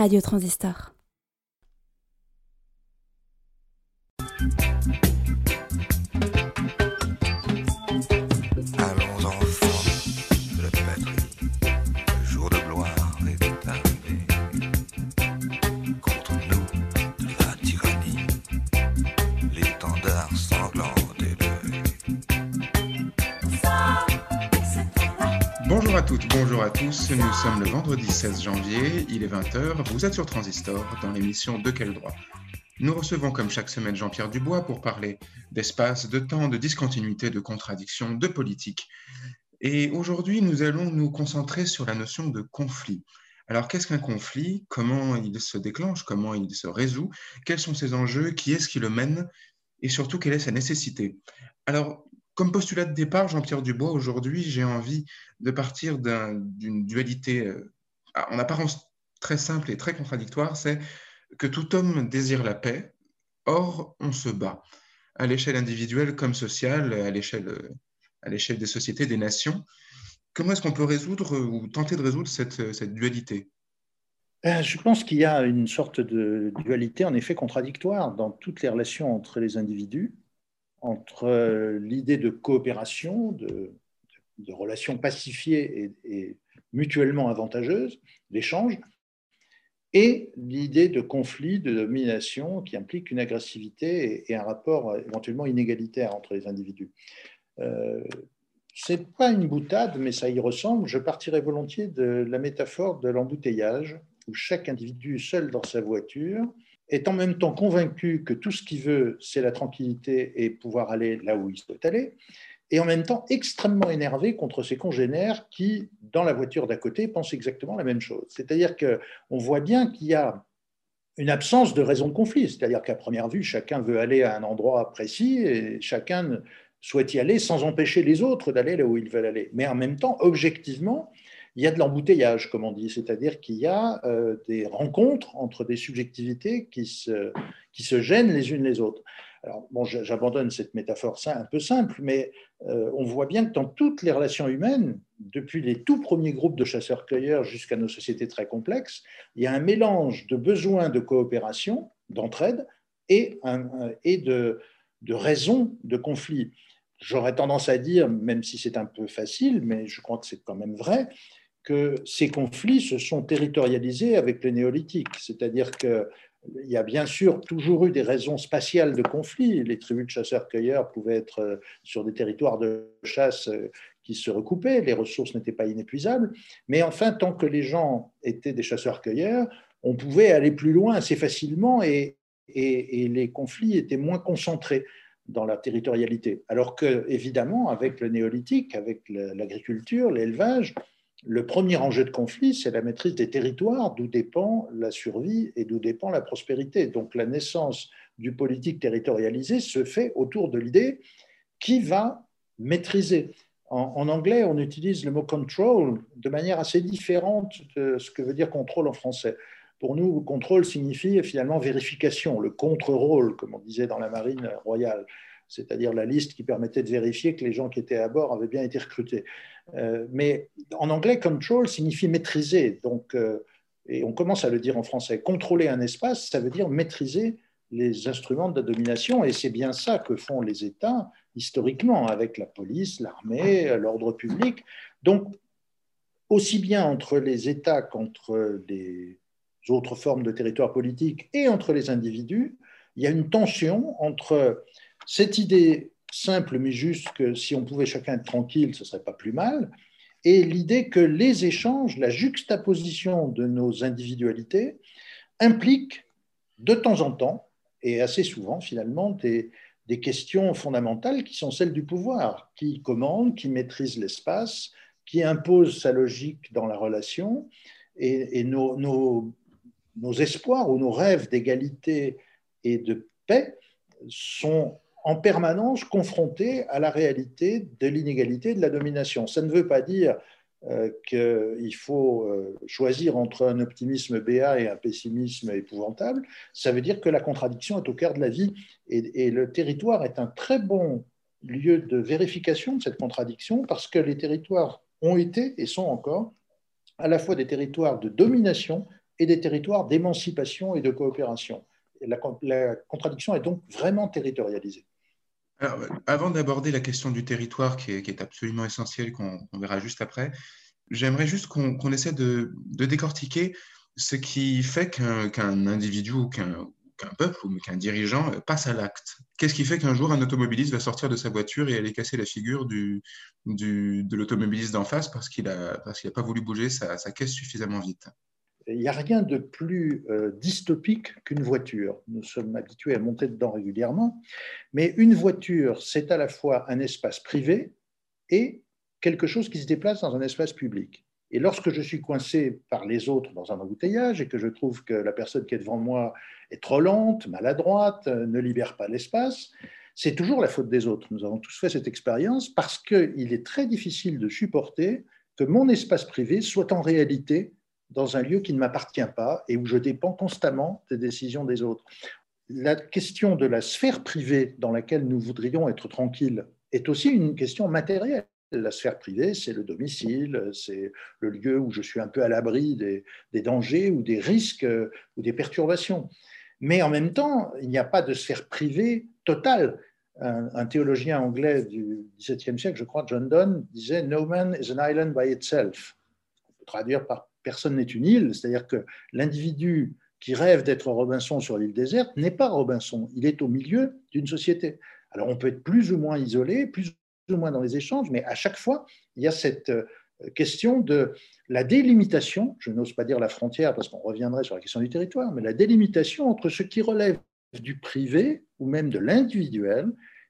Radio Transistor. Bonjour à toutes, bonjour à tous. Nous sommes le vendredi 16 janvier, il est 20h. Vous êtes sur Transistor dans l'émission De quel droit? Nous recevons comme chaque semaine Jean-Pierre Dubois pour parler d'espace, de temps, de discontinuité, de contradiction, de politique. Et aujourd'hui, nous allons nous concentrer sur la notion de conflit. Alors, qu'est-ce qu'un conflit? Comment il se déclenche? Comment il se résout? Quels sont ses enjeux? Qui est-ce qui le mène? Et surtout, quelle est sa nécessité? Alors, comme postulat de départ, Jean-Pierre Dubois, aujourd'hui, j'ai envie de partir d'un- d'une dualité euh, en apparence très simple et très contradictoire, c'est que tout homme désire la paix, or on se bat, à l'échelle individuelle comme sociale, à l'échelle euh, des sociétés, des nations. Comment est-ce qu'on peut résoudre euh, ou tenter de résoudre cette, cette dualité? Euh, Je pense qu'il y a une sorte de dualité en effet contradictoire dans toutes les relations entre les individus, entre euh, l'idée de coopération, de, relations pacifiées et, mutuellement avantageuses, d'échange, et l'idée de conflit, de domination qui implique une agressivité et, un rapport euh, éventuellement inégalitaire entre les individus. Euh, c'est pas une boutade, mais ça y ressemble. Je partirais volontiers de la métaphore de l'embouteillage, où chaque individu seul dans sa voiture est en même temps convaincu que tout ce qu'il veut, c'est la tranquillité et pouvoir aller là où il souhaite aller, et en même temps extrêmement énervé contre ses congénères qui, dans la voiture d'à côté, pensent exactement la même chose. C'est-à-dire qu'on voit bien qu'il y a une absence de raison de conflit, c'est-à-dire qu'à première vue, chacun veut aller à un endroit précis et chacun souhaite y aller sans empêcher les autres d'aller là où ils veulent aller. Mais en même temps, objectivement, il y a de l'embouteillage, comme on dit, c'est-à-dire qu'il y a euh, des rencontres entre des subjectivités qui se, gênent les unes les autres. Bon, j'abandonne cette métaphore un peu simple, mais euh, on voit bien que dans toutes les relations humaines, depuis les tout premiers groupes de chasseurs-cueilleurs jusqu'à nos sociétés très complexes, il y a un mélange de besoins de coopération, d'entraide, et, de raisons de conflit. J'aurais tendance à dire, même si c'est un peu facile, mais je crois que c'est quand même vrai, que ces conflits se sont territorialisés avec le néolithique. C'est-à-dire qu'il y a bien sûr toujours eu des raisons spatiales de conflit. Les tribus de chasseurs-cueilleurs pouvaient être sur des territoires de chasse qui se recoupaient, les ressources n'étaient pas inépuisables. Mais enfin, tant que les gens étaient des chasseurs-cueilleurs, on pouvait aller plus loin assez facilement et les conflits étaient moins concentrés dans la territorialité. Alors que, évidemment, avec le néolithique, avec l'agriculture, l'élevage, le premier enjeu de conflit, c'est la maîtrise des territoires, d'où dépend la survie et d'où dépend la prospérité. Donc la naissance du politique territorialisé se fait autour de l'idée qui va maîtriser. En, anglais, on utilise le mot control de manière assez différente de ce que veut dire contrôle en français. Pour nous, contrôle signifie finalement vérification, le contre-rôle, comme on disait dans la marine royale, c'est-à-dire la liste qui permettait de vérifier que les gens qui étaient à bord avaient bien été recrutés. Euh, mais en anglais, control signifie maîtriser. Donc, euh, et on commence à le dire en français. Contrôler un espace, ça veut dire maîtriser les instruments de domination. Et c'est bien ça que font les États historiquement, avec la police, l'armée, l'ordre public. Donc, aussi bien entre les États qu'entre les autres formes de territoire politique et entre les individus, il y a une tension entre cette idée simple mais juste que si on pouvait chacun être tranquille, ce serait pas plus mal, et l'idée que les échanges, la juxtaposition de nos individualités implique de temps en temps, et assez souvent finalement, des, des questions fondamentales qui sont celles du pouvoir, qui commande, qui maîtrise l'espace, qui impose sa logique dans la relation, et, nos, nos, nos espoirs ou nos rêves d'égalité et de paix sont en permanence confrontés à la réalité de l'inégalité de la domination. Ça ne veut pas dire euh, qu'il faut euh, choisir entre un optimisme béat et un pessimisme épouvantable. Ça veut dire que la contradiction est au cœur de la vie et, et le territoire est un très bon lieu de vérification de cette contradiction parce que les territoires ont été et sont encore à la fois des territoires de domination et des territoires d'émancipation et de coopération. la, contradiction est donc vraiment territorialisée. Avant d'aborder la question du territoire, qui est, absolument essentielle, qu'on verra juste après, j'aimerais juste qu'on essaie de, décortiquer ce qui fait qu'un individu ou qu'un peuple ou qu'un dirigeant passe à l'acte. Qu'est-ce qui fait qu'un jour un automobiliste va sortir de sa voiture et aller casser la figure de l'automobiliste d'en face parce qu'il n'a pas voulu bouger sa, caisse suffisamment vite? N'y a rien de plus euh, dystopique qu'une voiture. Nous sommes habitués à monter dedans régulièrement, mais une voiture, c'est à la fois un espace privé et quelque chose qui se déplace dans un espace public. Et lorsque je suis coincé par les autres dans un embouteillage et que je trouve que la personne qui est devant moi est trop lente, maladroite, ne libère pas l'espace, c'est toujours la faute des autres. Nous avons tous fait cette expérience parce qu'il est très difficile de supporter que mon espace privé soit en réalité dans un lieu qui ne m'appartient pas et où je dépends constamment des décisions des autres. La question de la sphère privée dans laquelle nous voudrions être tranquilles est aussi une question matérielle. La sphère privée, c'est le domicile, c'est le lieu où je suis un peu à l'abri des, dangers ou des risques euh, ou des perturbations. Mais en même temps, il n'y a pas de sphère privée totale. Un, théologien anglais du XVIIe siècle, je crois, John Donne, disait No man is an island by itself. On peut traduire par personne n'est une île, c'est-à-dire que l'individu qui rêve d'être Robinson sur l'île déserte n'est pas Robinson, il est au milieu d'une société. Alors on peut être plus ou moins isolé, plus ou moins dans les échanges, mais à chaque fois, il y a cette euh, question de la délimitation, je n'ose pas dire la frontière parce qu'on reviendrait sur la question du territoire, mais la délimitation entre ce qui relève du privé ou même de l'individuel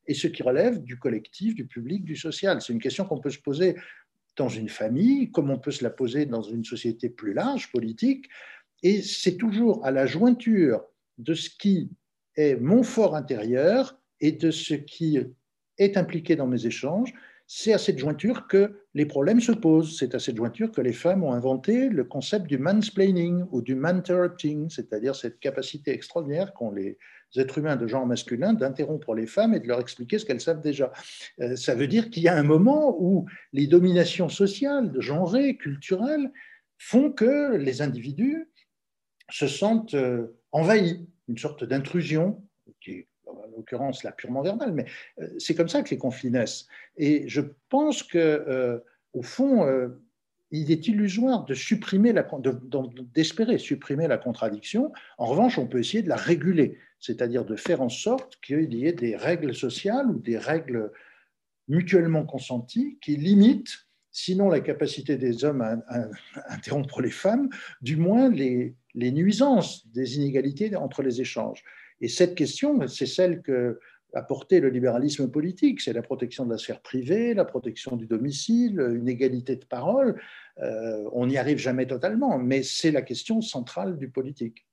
et ce qui relève du collectif, du public, du social. C'est une question qu'on peut se poser dans une famille, comme on peut se la poser dans une société plus large, politique, et c'est toujours à la jointure de ce qui est mon fort intérieur et de ce qui est impliqué dans mes échanges, c'est à cette jointure que les problèmes se posent. C'est à cette jointure que les femmes ont inventé le concept du mansplaining ou du manterrupting, c'est-à-dire cette capacité extraordinaire qu'ont les êtres humains de genre masculin d'interrompre les femmes et de leur expliquer ce qu'elles savent déjà. Euh, ça veut dire qu'il y a un moment où les dominations sociales, genrées, culturelles, font que les individus se sentent euh, envahis, une sorte d'intrusion en l'occurrence la purement verbale, mais euh, c'est comme ça que les conflits naissent. Et je pense que, euh, au fond, euh, il est illusoire de supprimer d'espérer supprimer la contradiction. En revanche, on peut essayer de la réguler, c'est-à-dire de faire en sorte qu'il y ait des règles sociales ou des règles mutuellement consenties qui limitent, sinon la capacité des hommes à, interrompre les femmes, du moins les, les nuisances des inégalités entre les échanges. Et cette question, c'est celle que a porté le libéralisme politique, c'est la protection de la sphère privée, la protection du domicile, une égalité de parole. Euh, on n'y arrive jamais totalement, mais c'est la question centrale du politique.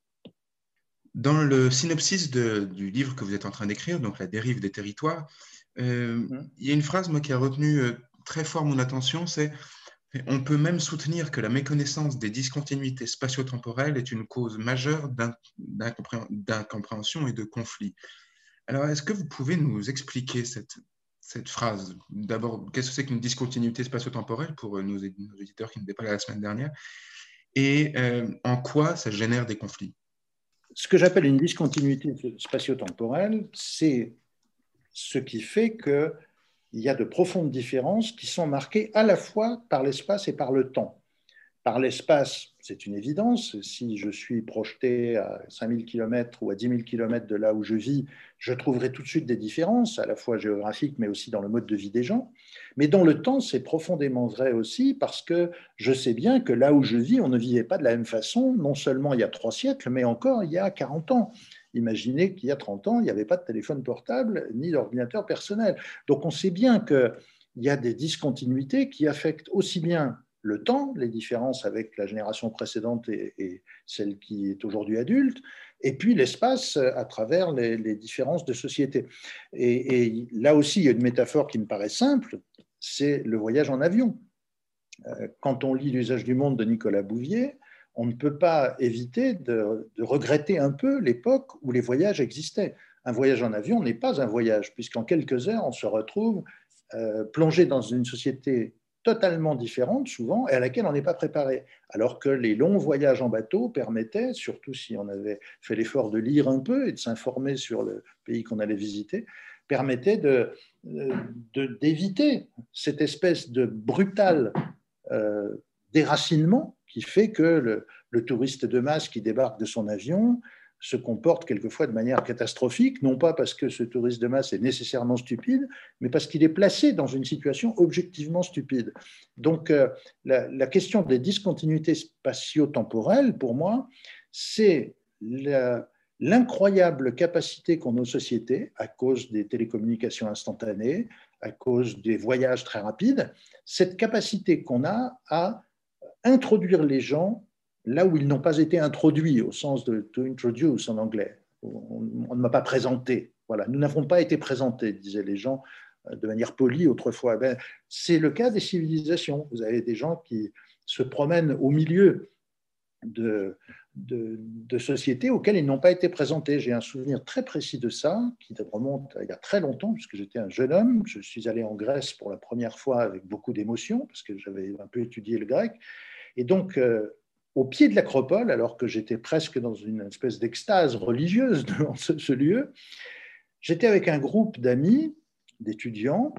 Dans le synopsis du livre que vous êtes en train d'écrire, donc La dérive des territoires, euh, mmh. il y a une phrase moi, qui a retenu euh, très fort mon attention, c'est on peut même soutenir que la méconnaissance des discontinuités spatio-temporelles est une cause majeure d'incompréhension et de conflit. Alors, est-ce que vous pouvez nous expliquer cette, cette phrase? D'abord, qu'est-ce que c'est qu'une discontinuité spatio-temporelle pour nos, éditeurs qui n'étaient pas là la semaine dernière? Et euh, en quoi ça génère des conflits? Ce que j'appelle une discontinuité spatio-temporelle, c'est ce qui fait que il y a de profondes différences qui sont marquées à la fois par l'espace et par le temps. Par l'espace, c'est une évidence. Si je suis projeté à 5000 km ou à 10 000 km de là où je vis, je trouverai tout de suite des différences, à la fois géographiques, mais aussi dans le mode de vie des gens. Mais dans le temps, c'est profondément vrai aussi parce que je sais bien que là où je vis, on ne vivait pas de la même façon, non seulement il y a trois siècles, mais encore il y a 40 ans. Imaginez qu'il y a 30 ans, il n'y avait pas de téléphone portable ni d'ordinateur personnel. Donc on sait bien qu'il y a des discontinuités qui affectent aussi bien le temps, les différences avec la génération précédente et, celle qui est aujourd'hui adulte, et puis l'espace à travers les, différences de société. Et, et, là aussi, il y a une métaphore qui me paraît simple, c'est le voyage en avion. Euh, quand on lit L'usage du monde de Nicolas Bouvier, on ne peut pas éviter de, regretter un peu l'époque où les voyages existaient. Un voyage en avion n'est pas un voyage, puisqu'en quelques heures, on se retrouve euh, plongé dans une société totalement différente souvent et à laquelle on n'est pas préparé. Alors que les longs voyages en bateau permettaient, surtout si on avait fait l'effort de lire un peu et de s'informer sur le pays qu'on allait visiter, permettaient d'éviter de, cette espèce de brutal euh, déracinement qui fait que le, touriste de masse qui débarque de son avion se comporte quelquefois de manière catastrophique, non pas parce que ce touriste de masse est nécessairement stupide, mais parce qu'il est placé dans une situation objectivement stupide. Donc euh, la, question des discontinuités spatio-temporelles, pour moi, c'est l'incroyable capacité qu'ont nos sociétés, à cause des télécommunications instantanées, à cause des voyages très rapides, cette capacité qu'on a à introduire les gens là où ils n'ont pas été introduits, au sens de to introduce en anglais. On, ne m'a pas présenté. Voilà, nous n'avons pas été présentés, disaient les gens euh, de manière polie autrefois. Ben, c'est le cas des civilisations. Vous avez des gens qui se promènent au milieu de, de, de sociétés auxquelles ils n'ont pas été présentés. J'ai un souvenir très précis de ça, qui remonte il y a très longtemps, puisque j'étais un jeune homme. Je suis allé en Grèce pour la première fois avec beaucoup d'émotion, parce que j'avais un peu étudié le grec. Et donc, euh, au pied de l'acropole, alors que j'étais presque dans une espèce d'extase religieuse devant ce, lieu, j'étais avec un groupe d'amis, d'étudiants,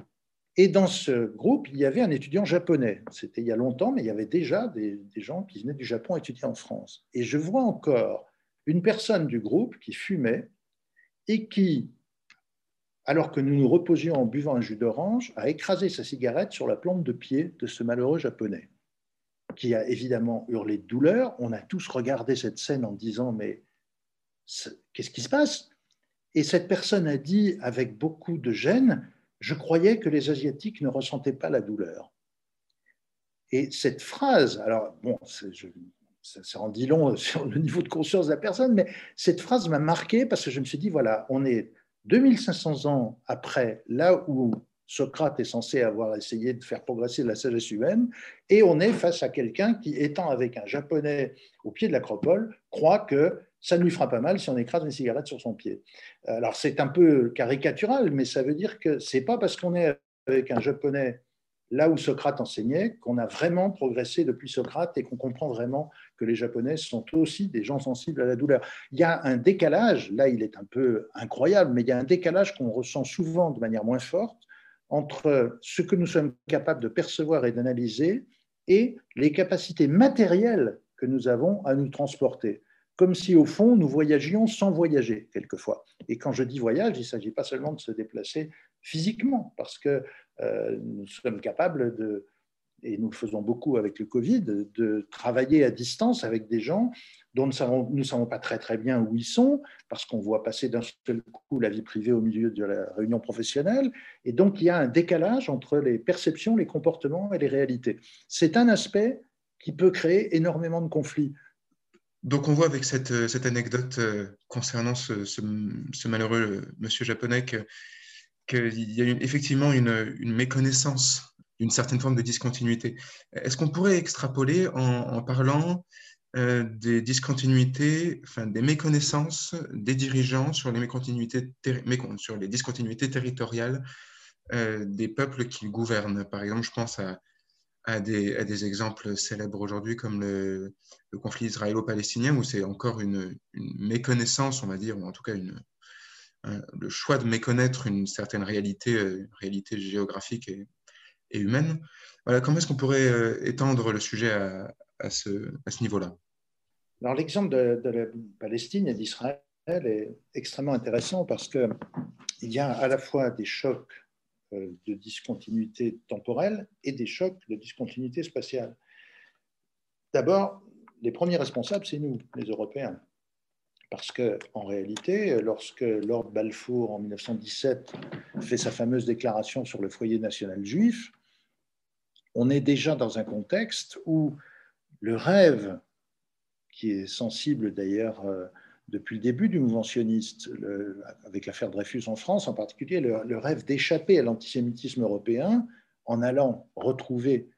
et dans ce groupe, il y avait un étudiant japonais. C'était il y a longtemps, mais il y avait déjà des, des, gens qui venaient du Japon étudier en France. Et je vois encore une personne du groupe qui fumait et qui, alors que nous nous reposions en buvant un jus d'orange, a écrasé sa cigarette sur la plante de pied de ce malheureux japonais qui a évidemment hurlé de douleur. On a tous regardé cette scène en disant mais qu'est-ce qui se passe? Et cette personne a dit avec beaucoup de gêne, je croyais que les Asiatiques ne ressentaient pas la douleur. Et cette phrase, alors bon, ça, ça en dit long sur le niveau de conscience de la personne, mais cette phrase m'a marqué parce que je me suis dit, voilà, on est 2500 ans après, là où Socrate est censé avoir essayé de faire progresser la sagesse humaine, et on est face à quelqu'un qui, étant avec un japonais au pied de l'acropole, croit que ça ne lui fera pas mal si on écrase une cigarette sur son pied. Alors c'est un peu caricatural, mais ça veut dire que c'est pas parce qu'on est avec un japonais là où Socrate enseignait qu'on a vraiment progressé depuis Socrate et qu'on comprend vraiment que les Japonais sont aussi des gens sensibles à la douleur. Il y a un décalage, là il est un peu incroyable, mais il y a un décalage qu'on ressent souvent de manière moins forte entre ce que nous sommes capables de percevoir et d'analyser et les capacités matérielles que nous avons à nous transporter. Comme si, au fond, nous voyagions sans voyager, quelquefois. Et quand je dis voyage, il ne s'agit pas seulement de se déplacer physiquement, parce que euh, nous sommes capables de, et nous le faisons beaucoup avec le Covid, de travailler à distance avec des gens dont nous ne savons, pas très très bien où ils sont, parce qu'on voit passer d'un seul coup la vie privée au milieu de la réunion professionnelle, et donc il y a un décalage entre les perceptions, les comportements et les réalités. C'est un aspect qui peut créer énormément de conflits. Donc on voit avec cette, cette anecdote euh, concernant ce, ce, malheureux monsieur japonais qu'il y a effectivement une, méconnaissance d'une certaine forme de discontinuité. Est-ce qu'on pourrait extrapoler en parlant euh, des discontinuités, enfin des méconnaissances des dirigeants sur les, sur les discontinuités territoriales euh, des peuples qui gouvernent. Par exemple, je pense à, des, exemples célèbres aujourd'hui comme le, conflit israélo-palestinien, où c'est encore une, méconnaissance, on va dire, ou en tout cas une, le choix de méconnaître une certaine réalité, euh, réalité géographique et, et humaine. Voilà, comment est-ce qu'on pourrait étendre le sujet à, à ce, niveau-là Alors l'exemple de, la Palestine et d'Israël est extrêmement intéressant parce qu'il y a à la fois des chocs euh, de discontinuité temporelle et des chocs de discontinuité spatiale. D'abord, les premiers responsables, c'est nous, les Européens. Parce qu'en réalité, lorsque Lord Balfour, en 1917, fait sa fameuse déclaration sur le foyer national juif, on est déjà dans un contexte où le rêve, qui est sensible d'ailleurs euh, depuis le début du mouvement sioniste, avec l'affaire Dreyfus en France en particulier, le, rêve d'échapper à l'antisémitisme européen en allant retrouver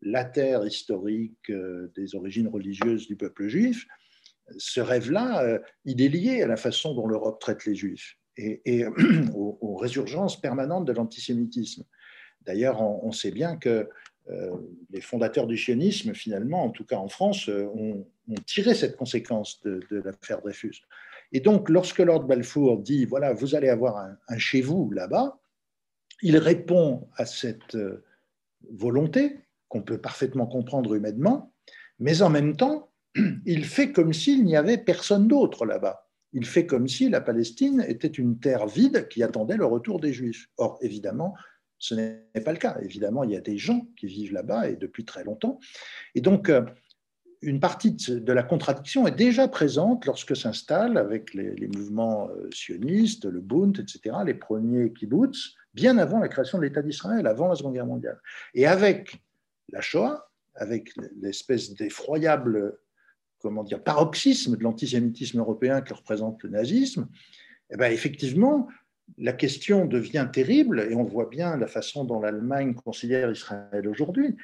la terre historique euh, des origines religieuses du peuple juif, ce rêve-là, euh, il est lié à la façon dont l'Europe traite les juifs et, aux, résurgences permanentes de l'antisémitisme. D'ailleurs, on, sait bien que les fondateurs du sionisme, finalement, en tout cas en France, ont, tiré cette conséquence de, l'affaire Dreyfus. Et donc, lorsque Lord Balfour dit, voilà, vous allez avoir un chez vous là-bas, il répond à cette volonté qu'on peut parfaitement comprendre humainement, mais en même temps, il fait comme s'il n'y avait personne d'autre là-bas. Il fait comme si la Palestine était une terre vide qui attendait le retour des Juifs. Or, évidemment, ce n'est pas le cas. Évidemment, il y a des gens qui vivent là-bas et depuis très longtemps. Et donc, euh, une partie de la contradiction est déjà présente lorsque s'installent avec les, mouvements euh, sionistes, le Bund, etc., les premiers kibbutz, bien avant la création de l'État d'Israël, avant la Seconde Guerre mondiale. Et avec la Shoah, avec l'espèce d'effroyable comment dire, paroxysme de l'antisémitisme européen que représente le nazisme, eh bien, effectivement, la question devient terrible, et on voit bien la façon dont l'Allemagne considère Israël aujourd'hui.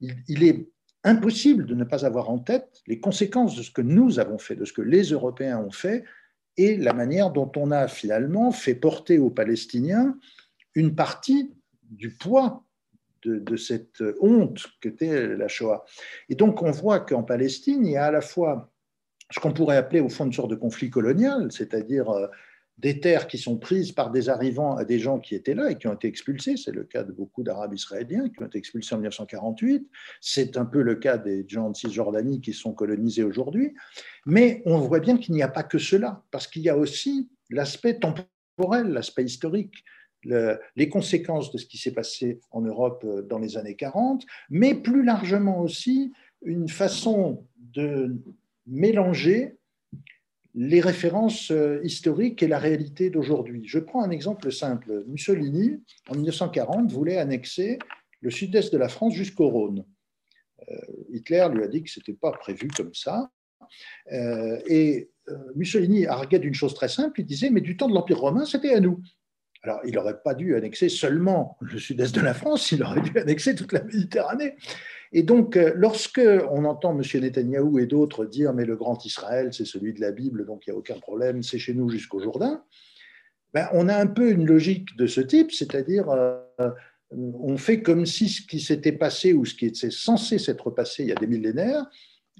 Il, est impossible de ne pas avoir en tête les conséquences de ce que nous avons fait, de ce que les Européens ont fait, et la manière dont on a finalement fait porter aux Palestiniens une partie du poids de, cette honte qu'était la Shoah. Et donc on voit qu'en Palestine, il y a à la fois ce qu'on pourrait appeler au fond une sorte de conflit colonial, c'est-à-dire euh, des terres qui sont prises par des arrivants à des gens qui étaient là et qui ont été expulsés. C'est le cas de beaucoup d'Arabes israéliens qui ont été expulsés en 1948. C'est un peu le cas des gens de Cisjordanie qui sont colonisés aujourd'hui. Mais on voit bien qu'il n'y a pas que cela, parce qu'il y a aussi l'aspect temporel, l'aspect historique les conséquences de ce qui s'est passé en Europe euh, dans les années 40, mais plus largement aussi une façon de mélanger les références euh, historiques et la réalité d'aujourd'hui. Je prends un exemple simple. Mussolini, en 1940, voulait annexer le sud-est de la France jusqu'au Rhône. Euh, Hitler lui a dit que ce n'était pas prévu comme ça. et Mussolini arguait d'une chose très simple, il disait, mais du temps de l'Empire romain, c'était à nous. Alors, il n'aurait pas dû annexer seulement le sud-est de la France, il aurait dû annexer toute la Méditerranée. Et donc, euh, lorsque on entend M. Netanyahou et d'autres dire mais le grand Israël, c'est celui de la Bible, donc il n'y a aucun problème, c'est chez nous jusqu'au Jourdain, ben, on a un peu une logique de ce type, c'est-à-dire euh, on fait comme si ce qui s'était passé ou ce qui était censé s'être passé il y a des millénaires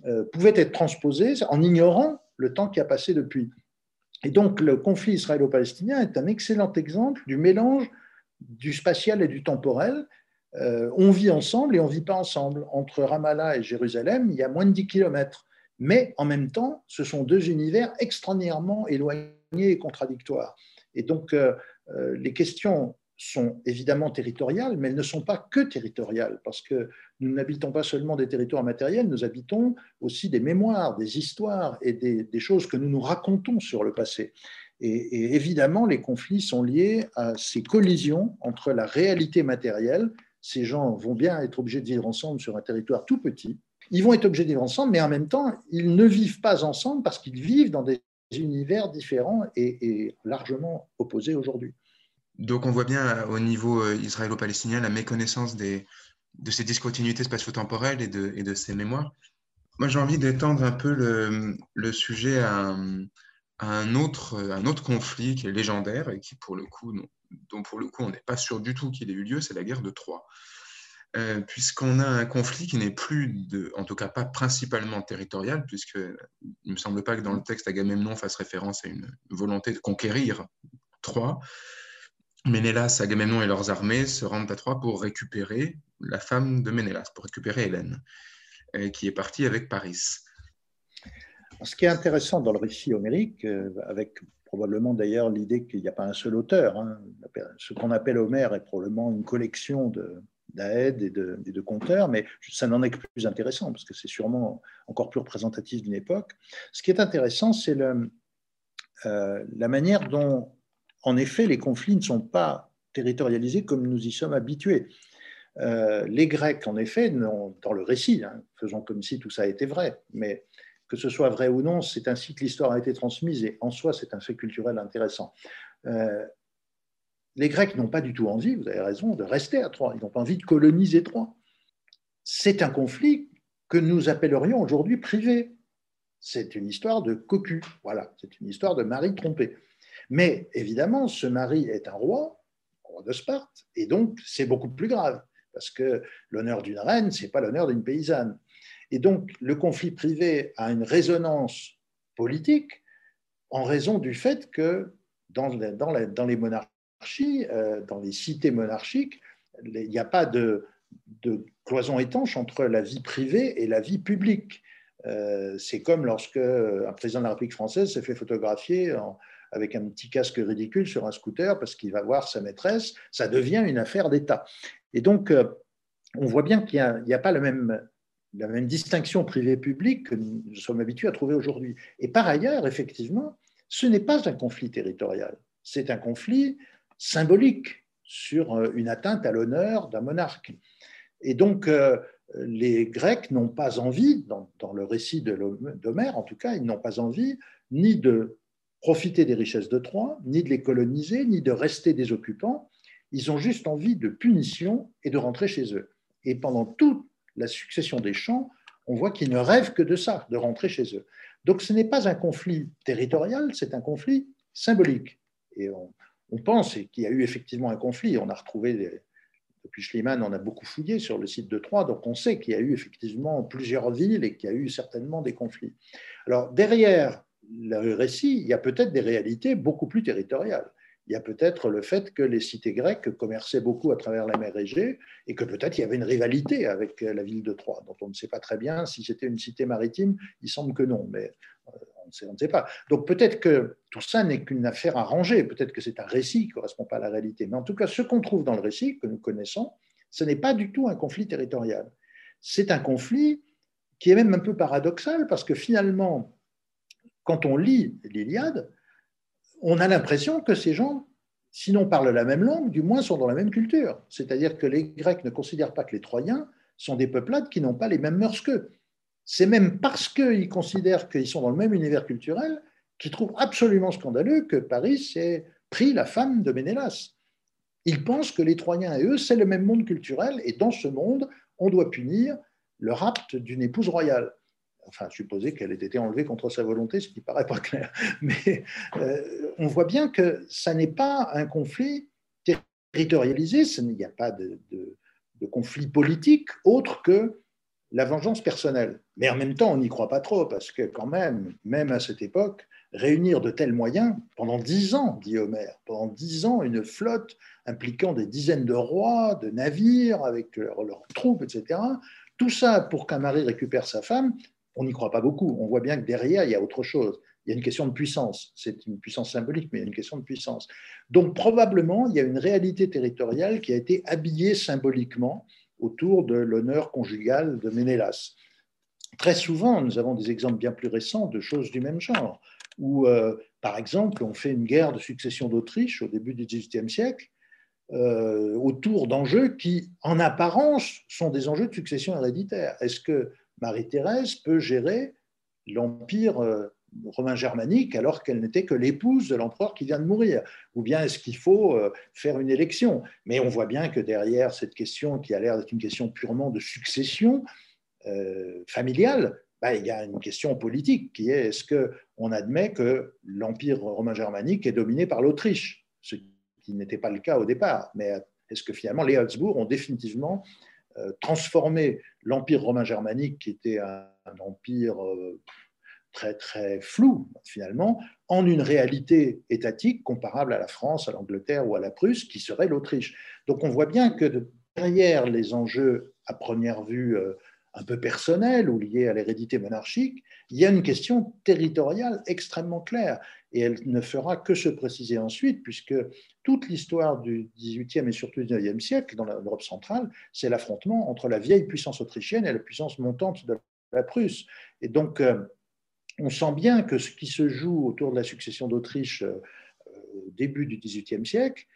euh, pouvait être transposé en ignorant le temps qui a passé depuis. Et donc, le conflit israélo-palestinien est un excellent exemple du mélange du spatial et du temporel. Euh, on vit ensemble et on ne vit pas ensemble. Entre Ramallah et Jérusalem, il y a moins de 10 kilomètres. Mais en même temps, ce sont deux univers extraordinairement éloignés et contradictoires. Et donc, euh, euh, les questions sont évidemment territoriales, mais elles ne sont pas que territoriales, parce que nous n'habitons pas seulement des territoires matériels, nous habitons aussi des mémoires, des histoires et des, choses que nous nous racontons sur le passé. Et, évidemment, les conflits sont liés à ces collisions entre la réalité matérielle. Ces gens vont bien être obligés de vivre ensemble sur un territoire tout petit. Ils vont être obligés de vivre ensemble, mais en même temps, ils ne vivent pas ensemble parce qu'ils vivent dans des univers différents et largement opposés aujourd'hui. Donc on voit bien euh, au niveau euh, israélo-palestinien la méconnaissance des, de ces discontinuités spatio-temporelles et de, et de ces mémoires. Moi j'ai envie d'étendre un peu le, le sujet à, un, autre, un autre conflit qui est légendaire et qui pour le coup, dont pour le coup on n'est pas sûr du tout qu'il ait eu lieu, c'est la guerre de Troie. Euh, puisqu'on a un conflit qui n'est plus, en tout cas pas principalement territorial, puisque il ne me semble pas que dans le texte Agamemnon fasse référence à une volonté de conquérir Troie, Ménélas, Agamemnon et leurs armées se rendent à Troie pour récupérer la femme de Ménélas, pour récupérer Hélène, euh, qui est partie avec Paris. Ce qui est intéressant dans le récit homérique, euh, avec probablement d'ailleurs l'idée qu'il n'y a pas un seul auteur, hein, ce qu'on appelle Homère est probablement une collection d'Aèdes et de, de conteurs, mais ça n'en est que plus intéressant, parce que c'est sûrement encore plus représentatif d'une époque. Ce qui est intéressant, c'est euh, la manière dont en effet, les conflits ne sont pas territorialisés comme nous y sommes habitués. Euh, les Grecs, en effet, dans le récit, hein, faisons comme si tout ça était vrai, mais que ce soit vrai ou non, c'est ainsi que l'histoire a été transmise et en soi, c'est un fait culturel intéressant. Euh, les Grecs n'ont pas du tout envie, vous avez raison, de rester à Troie. Ils n'ont pas envie de coloniser Troie. C'est un conflit que nous appellerions aujourd'hui privé. C'est une histoire de cocu. Voilà, c'est une histoire de mari trompé. Mais évidemment, ce mari est un roi, roi de Sparte, et donc c'est beaucoup plus grave. parce que l'honneur d'une reine, ce n'est pas l'honneur d'une paysanne. Et donc, le conflit privé a une résonance politique en raison du fait que dans, les monarchies, euh, dans les cités monarchiques, il n'y a pas de, cloison étanche entre la vie privée et la vie publique. Euh, c'est comme lorsque un président de la République française s'est fait photographier avec un petit casque ridicule sur un scooter parce qu'il va voir sa maîtresse, ça devient une affaire d'État. Et donc, euh, on voit bien qu'il n'y a, pas la même distinction privée-publique que nous sommes habitués à trouver aujourd'hui. Et par ailleurs, effectivement, ce n'est pas un conflit territorial, c'est un conflit symbolique sur euh, une atteinte à l'honneur d'un monarque. Et donc, euh, les Grecs n'ont pas envie, dans, le récit d'Homère en tout cas, ils n'ont pas envie ni de profiter des richesses de Troie, ni de les coloniser, ni de rester des occupants. Ils ont juste envie de punition et de rentrer chez eux. Et pendant toute la succession des champs, on voit qu'ils ne rêvent que de ça, de rentrer chez eux. Donc ce n'est pas un conflit territorial, c'est un conflit symbolique. Et on, pense qu'il y a eu effectivement un conflit. On a retrouvé, depuis Schliemann, on a beaucoup fouillé sur le site de Troyes, donc on sait qu'il y a eu effectivement plusieurs villes et qu'il y a eu certainement des conflits. Alors derrière le récit, il y a peut-être des réalités beaucoup plus territoriales il y a peut-être le fait que les cités grecques commerçaient beaucoup à travers la mer Égée et que peut-être il y avait une rivalité avec la ville de Troie, dont on ne sait pas très bien si c'était une cité maritime, il semble que non, mais euh, on, ne sait pas. Donc peut-être que tout ça n'est qu'une affaire arrangée, peut-être que c'est un récit qui ne correspond pas à la réalité, mais en tout cas ce qu'on trouve dans le récit, que nous connaissons, ce n'est pas du tout un conflit territorial. C'est un conflit qui est même un peu paradoxal parce que finalement, quand on lit l'Iliade, on a l'impression que ces gens, sinon parlent la même langue, du moins sont dans la même culture. C'est-à-dire que les Grecs ne considèrent pas que les Troyens sont des peuplades qui n'ont pas les mêmes mœurs qu'eux. C'est même parce qu'ils considèrent qu'ils sont dans le même univers culturel qu'ils trouvent absolument scandaleux que Paris ait pris la femme de Ménélas. Ils pensent que les Troyens et eux, c'est le même monde culturel, et dans ce monde, on doit punir le rapt d'une épouse royale enfin supposer qu'elle ait été enlevée contre sa volonté, ce qui ne paraît pas clair. Mais euh, on voit bien que ça n'est pas un conflit territorialisé, il n'y a pas de, conflit politique autre que la vengeance personnelle. Mais en même temps, on n'y croit pas trop, parce que quand même, même à cette époque, réunir de tels moyens, pendant dix ans, dit Homère, pendant dix ans, une flotte impliquant des dizaines de rois, de navires, avec leurs troupes, etc., tout ça pour qu'un mari récupère sa femme, on n'y croit pas beaucoup. On voit bien que derrière, il y a autre chose. Il y a une question de puissance. C'est une puissance symbolique, mais il y a une question de puissance. Donc probablement, il y a une réalité territoriale qui a été habillée symboliquement autour de l'honneur conjugal de Ménélas. Très souvent, nous avons des exemples bien plus récents de choses du même genre, où, euh, par exemple, on fait une guerre de succession d'Autriche au début du XVIIIe siècle, euh, autour d'enjeux qui, en apparence, sont des enjeux de succession héréditaire. Est-ce que Marie-Thérèse peut gérer l'empire euh, romain germanique alors qu'elle n'était que l'épouse de l'empereur qui vient de mourir Ou bien est-ce qu'il faut euh, faire une élection? Mais on voit bien que derrière cette question qui a l'air d'être une question purement de succession euh, familiale, bah, il y a une question politique qui est est-ce qu'on admet que l'empire romain germanique est dominé par l'Autriche? Ce qui n'était pas le cas au départ. Mais est-ce que finalement les Habsbourg ont définitivement transformer l'empire romain germanique, qui était un, empire euh, très très flou finalement, en une réalité étatique comparable à la France, à l'Angleterre ou à la Prusse, qui serait l'Autriche. Donc on voit bien que derrière les enjeux à première vue euh, un peu personnels ou liés à l'hérédité monarchique, il y a une question territoriale extrêmement claire et elle ne fera que se préciser ensuite, puisque toute l'histoire du XVIIIe et surtout du XIXe siècle dans l'Europe centrale, c'est l'affrontement entre la vieille puissance autrichienne et la puissance montante de la Prusse. Et donc, euh, on sent bien que ce qui se joue autour de la succession d'Autriche euh, au début du XVIIIe siècle,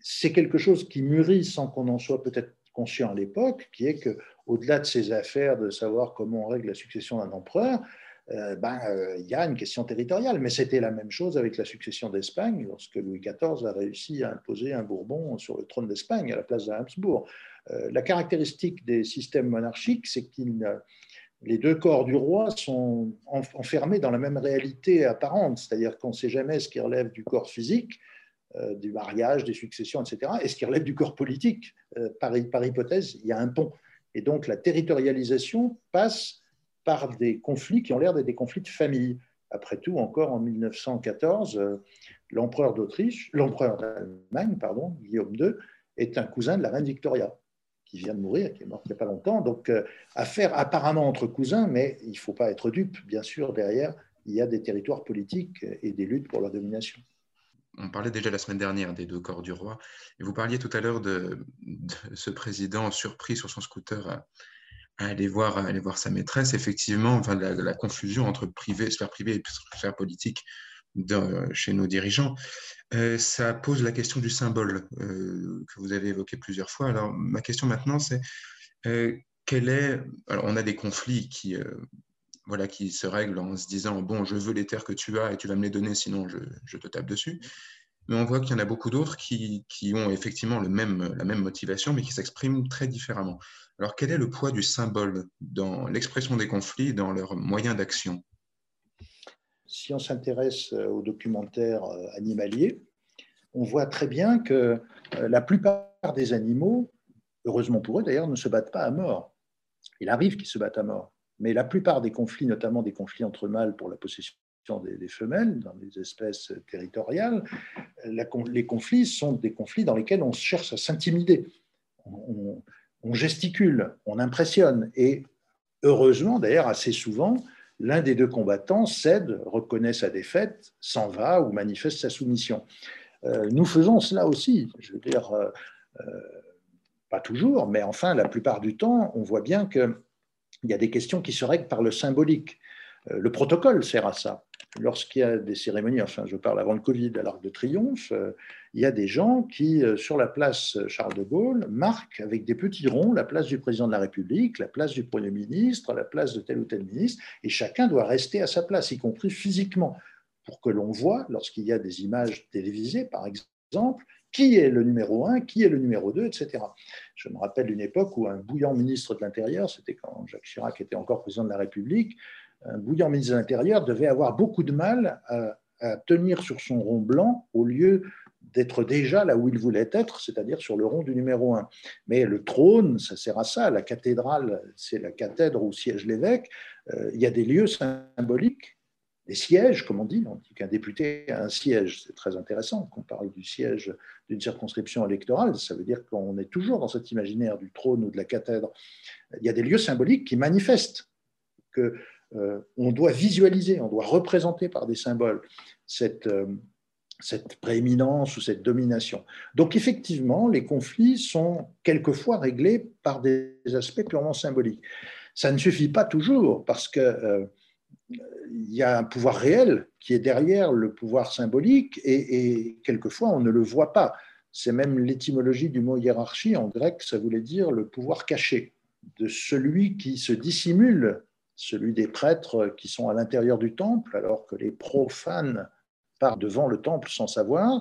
c'est quelque chose qui mûrit sans qu'on en soit peut-être conscient à l'époque, qui est que, au-delà de ces affaires de savoir comment on règle la succession d'un empereur, euh, ben, euh, il y a une question territoriale. Mais c'était la même chose avec la succession d'Espagne, lorsque Louis XIV a réussi à imposer un Bourbon sur le trône d'Espagne à la place de Habsbourg. Euh, la caractéristique des systèmes monarchiques, c'est que les deux corps du roi sont enfermés dans la même réalité apparente, c'est-à-dire qu'on ne sait jamais ce qui relève du corps physique du mariage, des successions, etc. Et ce qui relève du corps politique, par, par hypothèse, il y a un pont. Et donc la territorialisation passe par des conflits qui ont l'air d'être des conflits de famille. Après tout, encore en 1914, l'empereur d'Autriche, l'empereur d'Allemagne, pardon, Guillaume II, est un cousin de la reine Victoria qui vient de mourir, qui est morte il n'y a pas longtemps. Donc, euh, affaire apparemment entre cousins, mais il ne faut pas être dupe. Bien sûr, derrière, il y a des territoires politiques et des luttes pour leur domination. On parlait déjà la semaine dernière des deux corps du roi. Et vous parliez tout à l'heure de, ce président surpris sur son scooter à, aller, voir, sa maîtresse. Effectivement, enfin, la, la confusion entre privé, sphère privée et sphère politique chez nos dirigeants. Euh, ça pose la question du symbole euh, que vous avez évoqué plusieurs fois. Alors, ma question maintenant, c'est euh, quel est. Alors, on a des conflits qui, voilà, qui se règlent en se disant Bon, je veux les terres que tu as et tu vas me les donner, sinon je, je te tape dessus. Mais on voit qu'il y en a beaucoup d'autres qui, qui, ont effectivement le même, la même motivation, mais qui s'expriment très différemment. Alors, quel est le poids du symbole dans l'expression des conflits, dans leurs moyens d'action? Si on s'intéresse euh, aux documentaires euh, animaliers, on voit très bien que euh, la plupart des animaux, heureusement pour eux d'ailleurs, ne se battent pas à mort. Il arrive qu'ils se battent à mort, mais la plupart des conflits, notamment des conflits entre mâles pour la possession des, femelles dans les espèces territoriales, les conflits sont des conflits dans lesquels on cherche à s'intimider. on, gesticule, on impressionne, et heureusement d'ailleurs assez souvent, l'un des deux combattants cède, reconnaît sa défaite, s'en va ou manifeste sa soumission. Euh, nous faisons cela aussi, je veux dire, euh, euh, pas toujours, mais enfin, la plupart du temps, on voit bien qu'il y a des questions qui se règlent par le symbolique. Le protocole sert à ça lorsqu'il y a des cérémonies, enfin je parle avant le Covid, à l'Arc de Triomphe, euh, il y a des gens qui, euh, sur la place Charles de Gaulle, marquent avec des petits ronds la place du président de la République, la place du Premier ministre, la place de tel ou tel ministre, et chacun doit rester à sa place, y compris physiquement, pour que l'on voit, lorsqu'il y a des images télévisées, par exemple, qui est le numéro 1, qui est le numéro 2, etc. Je me rappelle une époque où un bouillant ministre de l'Intérieur, c'était quand Jacques Chirac était encore président de la République, un bouillant ministre de l'Intérieur devait avoir beaucoup de mal à, tenir sur son rond blanc au lieu d'être déjà là où il voulait être, c'est-à-dire sur le rond du numéro 1. Mais le trône, ça sert à ça. La cathédrale, c'est la cathèdre où siège l'évêque. Euh, il y a des lieux symboliques, des sièges, comme on dit. On dit qu'un député a un siège. C'est très intéressant qu'on parle du siège d'une circonscription électorale. Ça veut dire qu'on est toujours dans cet imaginaire du trône ou de la cathèdre. Il y a des lieux symboliques qui manifestent que euh, on doit visualiser, on doit représenter par des symboles cette, euh, cette prééminence ou cette domination. Donc effectivement, les conflits sont quelquefois réglés par des aspects purement symboliques. Ça ne suffit pas toujours parce que euh, il y a un pouvoir réel qui est derrière le pouvoir symbolique et, quelquefois on ne le voit pas. C'est même l'étymologie du mot hiérarchie en grec, ça voulait dire le pouvoir caché de celui qui se dissimule celui des prêtres qui sont à l'intérieur du temple, alors que les profanes partent devant le temple sans savoir.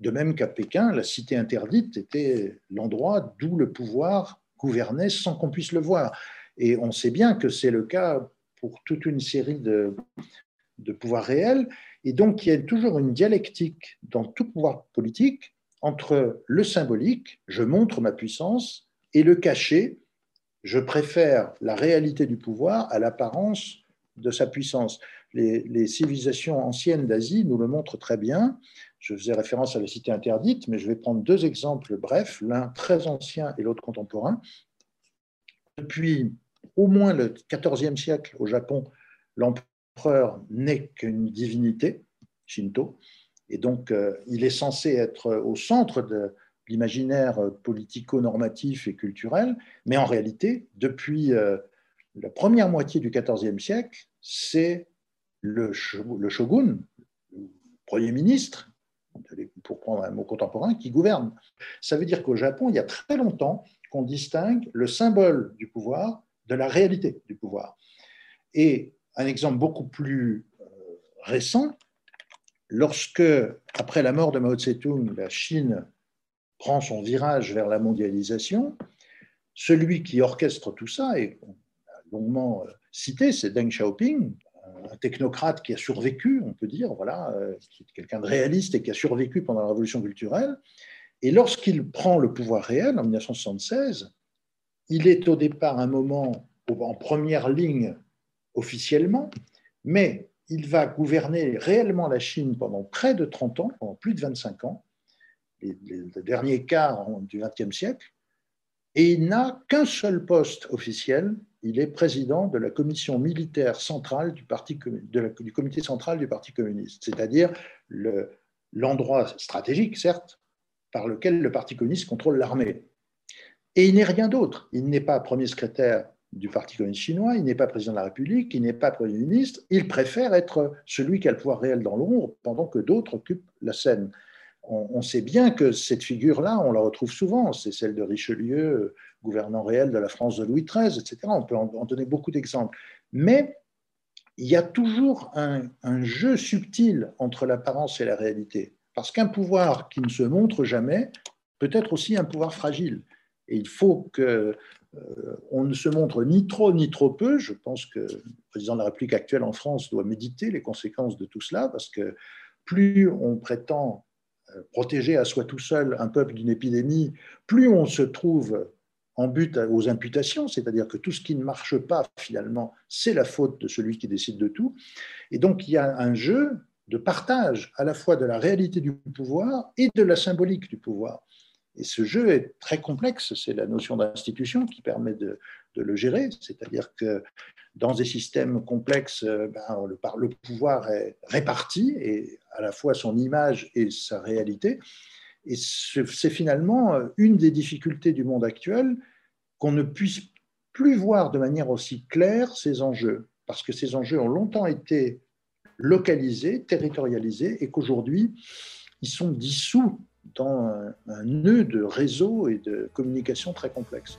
De même qu'à Pékin, la cité interdite était l'endroit d'où le pouvoir gouvernait sans qu'on puisse le voir. Et on sait bien que c'est le cas pour toute une série de, de pouvoirs réels. Et donc, il y a toujours une dialectique dans tout pouvoir politique entre le symbolique, je montre ma puissance, et le caché, je préfère la réalité du pouvoir à l'apparence de sa puissance. Les, civilisations anciennes d'Asie nous le montrent très bien. Je faisais référence à la cité interdite, mais je vais prendre deux exemples brefs, l'un très ancien et l'autre contemporain. Depuis au moins le XIVe siècle au Japon, l'empereur n'est qu'une divinité, Shinto, et donc euh, il est censé être au centre de, l'imaginaire politico-normatif et culturel, mais en réalité, depuis euh, la première moitié du XIVe siècle, c'est le, shogun, le premier ministre, pour prendre un mot contemporain, qui gouverne. Ça veut dire qu'au Japon, il y a très longtemps qu'on distingue le symbole du pouvoir de la réalité du pouvoir. Et un exemple beaucoup plus euh, récent, lorsque, après la mort de Mao Tse-tung, la Chine prend son virage vers la mondialisation, celui qui orchestre tout ça, et on a longuement euh, cité, c'est Deng Xiaoping, un technocrate qui a survécu, on peut dire, voilà, euh, quelqu'un de réaliste et qui a survécu pendant la révolution culturelle. Et lorsqu'il prend le pouvoir réel en 1976, il est au départ un moment en première ligne officiellement, mais il va gouverner réellement la Chine pendant près de 30 ans, pendant plus de 25 ans, les, les derniers quarts du XXe siècle, et il n'a qu'un seul poste officiel, il est président de la commission militaire centrale du, parti, du comité central du Parti communiste, c'est-à-dire l'endroit stratégique, certes, par lequel le Parti communiste contrôle l'armée. Et il n'est rien d'autre. Il n'est pas premier secrétaire du Parti communiste chinois, il n'est pas président de la République, il n'est pas Premier ministre, il préfère être celui qui a le pouvoir réel dans l'ombre pendant que d'autres occupent la scène. On, sait bien que cette figure-là, on la retrouve souvent, c'est celle de Richelieu, gouvernant réel de la France de Louis XIII, etc. On peut en, donner beaucoup d'exemples. Mais il y a toujours un, un jeu subtil entre l'apparence et la réalité. Parce qu'un pouvoir qui ne se montre jamais peut être aussi un pouvoir fragile. Et il faut que euh, on ne se montre ni trop ni trop peu. Je pense que le président de la République actuelle en France doit méditer les conséquences de tout cela, parce que plus on prétend euh, protéger à soi tout seul un peuple d'une épidémie, plus on se trouve en but aux imputations, c'est-à-dire que tout ce qui ne marche pas, finalement, c'est la faute de celui qui décide de tout. Et donc, il y a un jeu de partage à la fois de la réalité du pouvoir et de la symbolique du pouvoir. Et ce jeu est très complexe, c'est la notion d'institution qui permet de, le gérer, c'est-à-dire que dans des systèmes complexes, euh, ben, le, le, pouvoir est réparti, et à la fois son image et sa réalité. Et c'est finalement une des difficultés du monde actuel qu'on ne puisse plus voir de manière aussi claire ces enjeux, parce que ces enjeux ont longtemps été localisés, territorialisés, et qu'aujourd'hui, ils sont dissous dans un, nœud de réseau et de communication très complexe.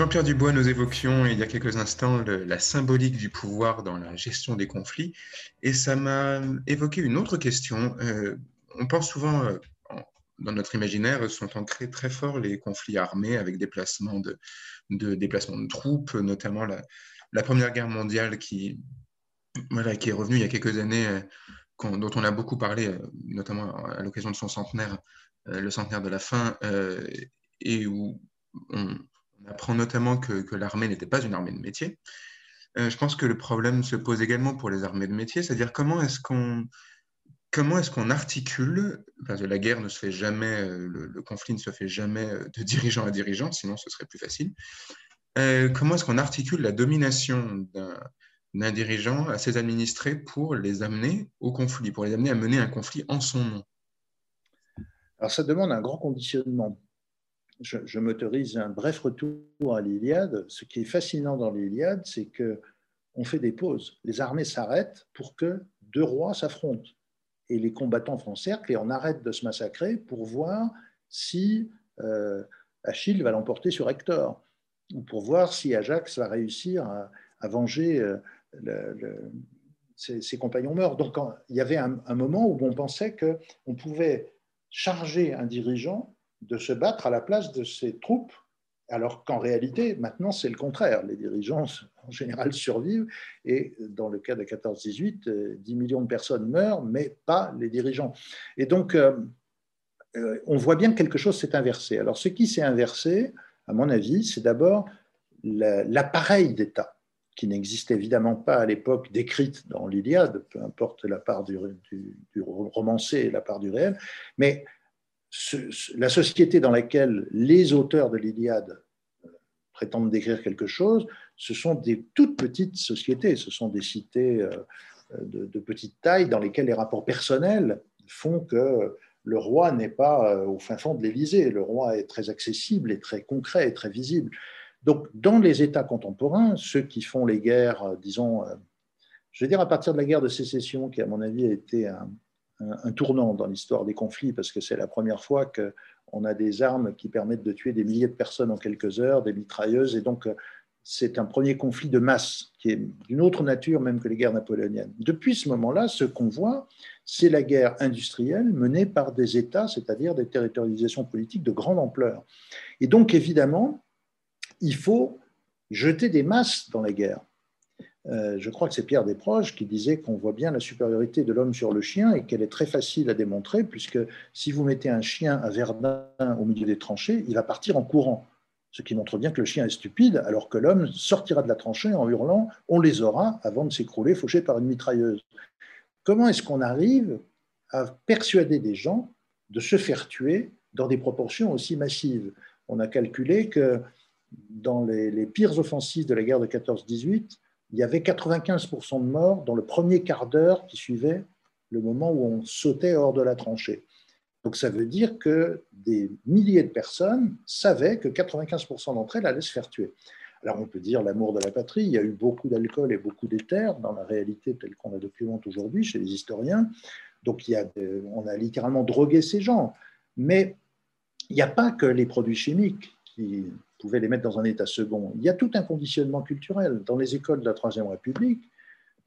Jean-Pierre Dubois, nous évoquions il y a quelques instants la symbolique du pouvoir dans la gestion des conflits, et ça m'a évoqué une autre question. Euh, on pense souvent, euh, dans notre imaginaire, sont ancrés très fort les conflits armés avec déplacement de, troupes, notamment la, Première Guerre mondiale qui est revenue il y a quelques années, euh, dont on a beaucoup parlé, notamment à l'occasion de son centenaire, le centenaire de la fin, et où on, on apprend notamment que, l'armée n'était pas une armée de métier. Euh, je pense que le problème se pose également pour les armées de métier, c'est-à-dire comment est-ce qu'on comment est-ce qu'on articule, parce que la guerre ne se fait jamais, euh, le, conflit ne se fait jamais euh, de dirigeant à dirigeant, sinon ce serait plus facile. Comment est-ce qu'on articule la domination d'un dirigeant à ses administrés pour les amener au conflit, pour les amener à mener un conflit en son nom? Alors ça demande un grand conditionnement. Je, m'autorise un bref retour à l'Iliade. Ce qui est fascinant dans l'Iliade, c'est que on fait des pauses. Les armées s'arrêtent pour que deux rois s'affrontent. Et les combattants font cercle et on arrête de se massacrer pour voir si euh, Achille va l'emporter sur Hector, ou pour voir si Ajax va réussir à, venger euh, ses, compagnons morts. Donc il y avait un moment où on pensait qu'on pouvait charger un dirigeant de se battre à la place de ses troupes alors qu'en réalité, maintenant, c'est le contraire. Les dirigeants, en général, survivent. Et dans le cas de 14-18, 10 millions de personnes meurent, mais pas les dirigeants. Et donc, euh, euh, on voit bien que quelque chose s'est inversé. Alors, ce qui s'est inversé, à mon avis, c'est d'abord l'appareil d'État, qui n'existait évidemment pas à l'époque décrite dans l'Iliade, peu importe la part du, du, du romancé et la part du réel, mais la société dans laquelle les auteurs de l'Iliade euh, prétendent décrire quelque chose, ce sont des toutes petites sociétés, ce sont des cités euh, de, petite taille dans lesquelles les rapports personnels font que le roi n'est pas euh, au fin fond de l'Élysée, le roi est très accessible et très concret et très visible. Donc dans les États contemporains, ceux qui font les guerres, disons, je vais dire à partir de la guerre de sécession, qui à mon avis a été un, un, tournant dans l'histoire des conflits parce que c'est la première fois qu'on a des armes qui permettent de tuer des milliers de personnes en quelques heures, des mitrailleuses, et donc euh, c'est un premier conflit de masse qui est d'une autre nature même que les guerres napoléoniennes. Depuis ce moment-là, ce qu'on voit, c'est la guerre industrielle menée par des États, c'est-à-dire des territorialisations politiques de grande ampleur. Et donc, évidemment, il faut jeter des masses dans la guerre. Euh, je crois que c'est Pierre Desproges qui disait qu'on voit bien la supériorité de l'homme sur le chien et qu'elle est très facile à démontrer, puisque si vous mettez un chien à Verdun au milieu des tranchées, il va partir en courant. Ce qui montre bien que le chien est stupide, alors que l'homme sortira de la tranchée en hurlant On les aura avant de s'écrouler fauché par une mitrailleuse. Comment est-ce qu'on arrive à persuader des gens de se faire tuer dans des proportions aussi massives? On a calculé que dans les, les pires offensives de la guerre de 14-18, il y avait 95% de morts dans le premier quart d'heure qui suivait le moment où on sautait hors de la tranchée. Donc ça veut dire que des milliers de personnes savaient que 95% d'entre elles allaient se faire tuer. Alors on peut dire l'amour de la patrie, il y a eu beaucoup d'alcool et beaucoup d'éther dans la réalité telle qu'on la documente aujourd'hui chez les historiens. Donc il y a, on a littéralement drogué ces gens. Mais il n'y a pas que les produits chimiques qui pouvait les mettre dans un état second. Il y a tout un conditionnement culturel. Dans les écoles de la Troisième République,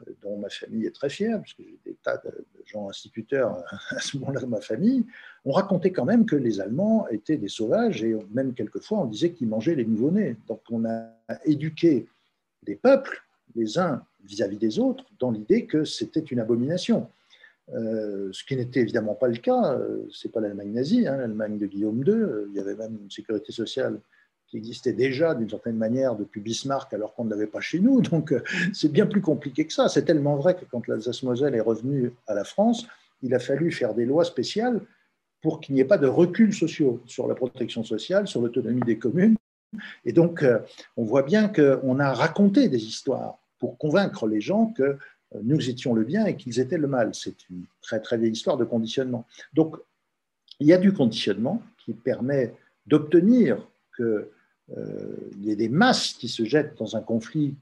euh, dont ma famille est très fière, puisque j'ai des tas de gens instituteurs à ce moment-là de ma famille, on racontait quand même que les Allemands étaient des sauvages et même quelquefois on disait qu'ils mangeaient les nouveau-nés. Donc on a éduqué des peuples, les uns vis-à-vis des autres, dans l'idée que c'était une abomination. Euh, ce qui n'était évidemment pas le cas, euh, c'est pas l'Allemagne nazie, hein, l'Allemagne de Guillaume II, il y avait même une sécurité sociale qui existait déjà d'une certaine manière depuis Bismarck alors qu'on ne l'avait pas chez nous. Donc euh, c'est bien plus compliqué que ça. C'est tellement vrai que quand l'Alsace-Moselle est revenue à la France, il a fallu faire des lois spéciales pour qu'il n'y ait pas de recul sociaux sur la protection sociale, sur l'autonomie des communes. Et donc euh, on voit bien qu'on a raconté des histoires pour convaincre les gens que euh, nous étions le bien et qu'ils étaient le mal. C'est une très très vieille histoire de conditionnement. Donc il y a du conditionnement qui permet d'obtenir que il y a des masses qui se jettent dans un conflit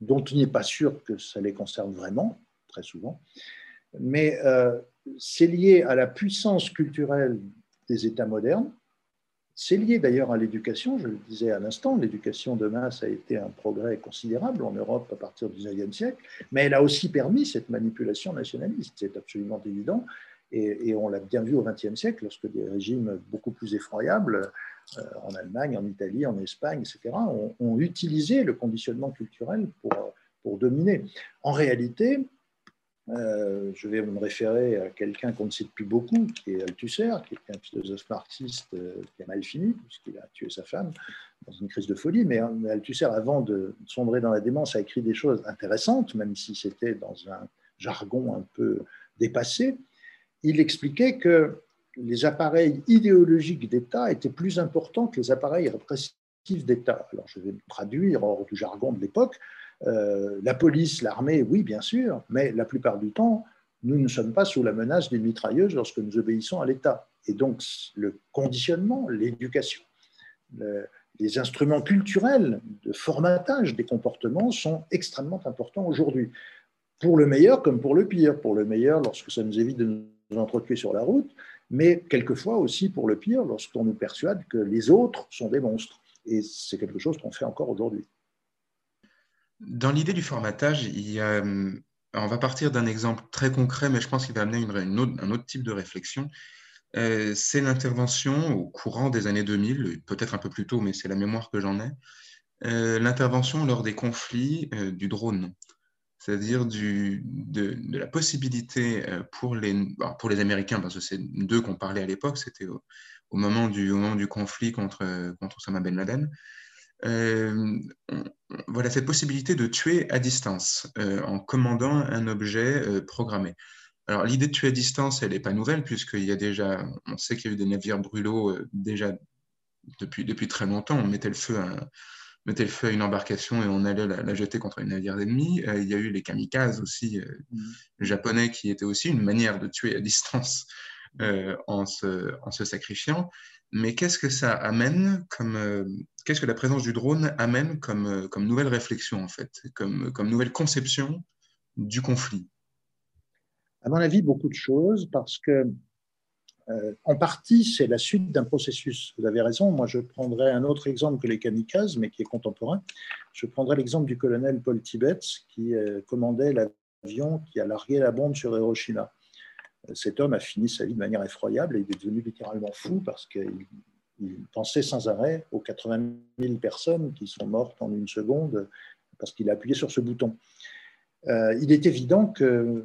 dont il n'est pas sûr que ça les concerne vraiment, très souvent. Mais euh, c'est lié à la puissance culturelle des États modernes. C'est lié d'ailleurs à l'éducation, je le disais à l'instant, l'éducation de masse a été un progrès considérable en Europe à partir du XIXe siècle, mais elle a aussi permis cette manipulation nationaliste, c'est absolument évident, et, et on l'a bien vu au XXe siècle, lorsque des régimes beaucoup plus effroyables euh, en Allemagne, en Italie, en Espagne, etc., ont, utilisé le conditionnement culturel pour, pour dominer. En réalité, euh, je vais me référer à quelqu'un qu'on ne cite plus beaucoup, qui est Althusser, qui est un philosophe marxiste euh, qui a mal fini, puisqu'il a tué sa femme dans une crise de folie. Mais Althusser, avant de sombrer dans la démence, a écrit des choses intéressantes, même si c'était dans un jargon un peu dépassé. Il expliquait que les appareils idéologiques d'État étaient plus importants que les appareils répressifs d'État. Alors je vais me traduire hors du jargon de l'époque. Euh, la police, l'armée, oui, bien sûr, mais la plupart du temps, nous ne sommes pas sous la menace d'une mitrailleuse lorsque nous obéissons à l'État. Et donc le conditionnement, l'éducation, les instruments culturels de formatage des comportements sont extrêmement importants aujourd'hui, pour le meilleur comme pour le pire. Pour le meilleur, lorsque ça nous évite de nous entretuer sur la route, mais quelquefois aussi pour le pire, lorsqu'on nous persuade que les autres sont des monstres. Et c'est quelque chose qu'on fait encore aujourd'hui. Dans l'idée du formatage, on va partir d'un exemple très concret, mais je pense qu'il va amener un autre type de réflexion. Euh, c'est l'intervention au courant des années 2000, peut-être un peu plus tôt, mais c'est la mémoire que j'en ai, euh, l'intervention lors des conflits euh, du drone, c'est-à-dire de, la possibilité pour les, pour les Américains, parce que c'est d'eux qu'on parlait à l'époque, c'était au, moment du, moment du conflit contre, contre Osama Ben Laden, voilà cette possibilité de tuer à distance en commandant un objet programmé. Alors, l'idée de tuer à distance, elle n'est pas nouvelle, puisqu'il y a déjà, on sait qu'il y a eu des navires brûlots euh, déjà depuis, depuis très longtemps. On mettait le feu à, mettait le feu à une embarcation et on allait la, jeter contre un navire ennemi. Euh, il y a eu les kamikazes aussi, euh, mmh. japonais, qui étaient aussi une manière de tuer à distance en, se, en se sacrifiant. Mais qu'est-ce que ça amène comme, qu'est-ce que la présence du drone amène comme, comme nouvelle réflexion, en fait, comme, comme nouvelle conception du conflit? À mon avis, beaucoup de choses parce que, euh, en partie, c'est la suite d'un processus. Vous avez raison. Moi, je prendrais un autre exemple que les kamikazes, mais qui est contemporain. Je prendrais l'exemple du colonel Paul Tibet, qui euh, commandait l'avion qui a largué la bombe sur Hiroshima. Euh, cet homme a fini sa vie de manière effroyable et il est devenu littéralement fou parce qu'il pensait sans arrêt aux 80 000 personnes qui sont mortes en une seconde parce qu'il a appuyé sur ce bouton. Euh, il est évident que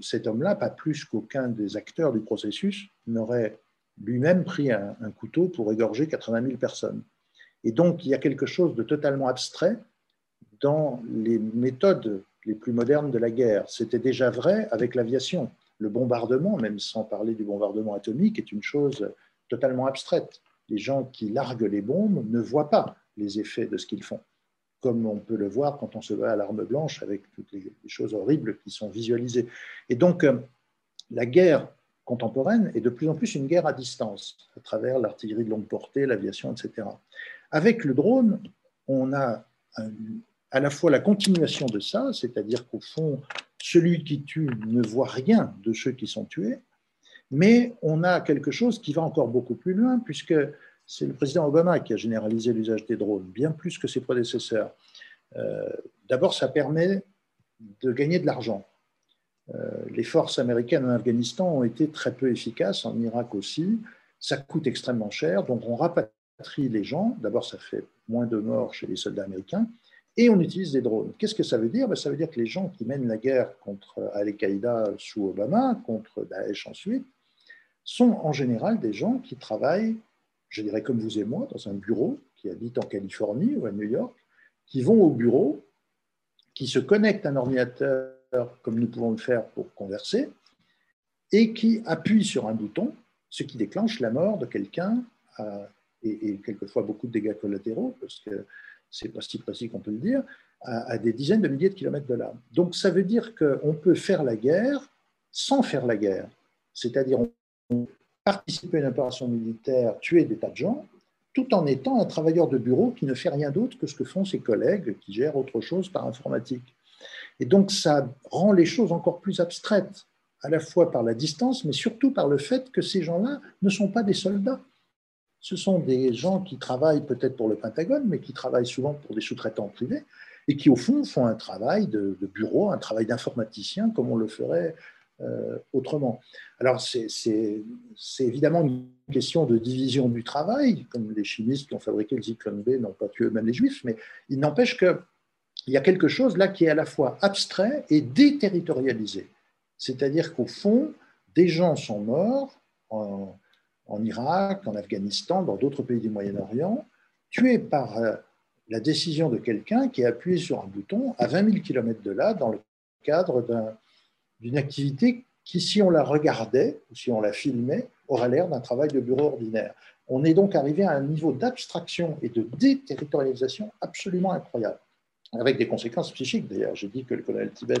cet homme-là, pas plus qu'aucun des acteurs du processus, n'aurait lui-même pris un, couteau pour égorger 80 000 personnes. Et donc, il y a quelque chose de totalement abstrait dans les méthodes les plus modernes de la guerre. C'était déjà vrai avec l'aviation. Le bombardement, même sans parler du bombardement atomique, est une chose totalement abstraite. Les gens qui larguent les bombes ne voient pas les effets de ce qu'ils font comme on peut le voir quand on se bat à l'arme blanche avec toutes les, choses horribles qui sont visualisées. Et donc, euh, la guerre contemporaine est de plus en plus une guerre à distance, à travers l'artillerie de longue portée, l'aviation, etc. Avec le drone, on a à la fois la continuation de ça, c'est-à-dire qu'au fond, celui qui tue ne voit rien de ceux qui sont tués, mais on a quelque chose qui va encore beaucoup plus loin, puisque c'est le président Obama qui a généralisé l'usage des drones, bien plus que ses prédécesseurs. Euh, d'abord, ça permet de gagner de l'argent. Euh, les forces américaines en Afghanistan ont été très peu efficaces, en Irak aussi. Ça coûte extrêmement cher, donc on rapatrie les gens. D'abord, ça fait moins de morts chez les soldats américains. Et on utilise des drones. Qu'est-ce que ça veut dire? Ben, Ça veut dire que les gens qui mènent la guerre contre Al-Qaïda sous Obama, contre Daesh ensuite, sont en général des gens qui travaillent je dirais comme vous et moi, dans un bureau, qui habite en Californie ou à New York, qui vont au bureau, qui se connectent à un ordinateur comme nous pouvons le faire pour converser, et qui appuient sur un bouton, ce qui déclenche la mort de quelqu'un, et, quelquefois beaucoup de dégâts collatéraux, parce que c'est pas si précis qu'on peut le dire, à, à, des dizaines de milliers de kilomètres de là. Donc ça veut dire qu'on peut faire la guerre sans faire la guerre. C'est-à-dire on participer à une opération militaire, tuer des tas de gens, tout en étant un travailleur de bureau qui ne fait rien d'autre que ce que font ses collègues qui gèrent autre chose par informatique. Et donc ça rend les choses encore plus abstraites, à la fois par la distance, mais surtout par le fait que ces gens-là ne sont pas des soldats. Ce sont des gens qui travaillent peut-être pour le Pentagone, mais qui travaillent souvent pour des sous-traitants privés et qui, au fond, font un travail de, bureau, un travail d'informaticien, comme on le ferait autrement. Alors, c'est évidemment une question de division du travail, comme les chimistes qui ont fabriqué le zyklone B n'ont pas tué eux-mêmes les juifs, mais il n'empêche qu'il y a quelque chose là qui est à la fois abstrait et déterritorialisé. C'est-à-dire qu'au fond, des gens sont morts en, en Irak, en Afghanistan, dans d'autres pays du Moyen-Orient, tués par euh, la décision de quelqu'un qui a appuyé sur un bouton à 20 000 km de là, dans le cadre d'un d'une activité qui, si on la regardait ou si on la filmait, aurait l'air d'un travail de bureau ordinaire. On est donc arrivé à un niveau d'abstraction et de déterritorialisation absolument incroyable, avec des conséquences psychiques d'ailleurs. J'ai dit que le colonel Tibet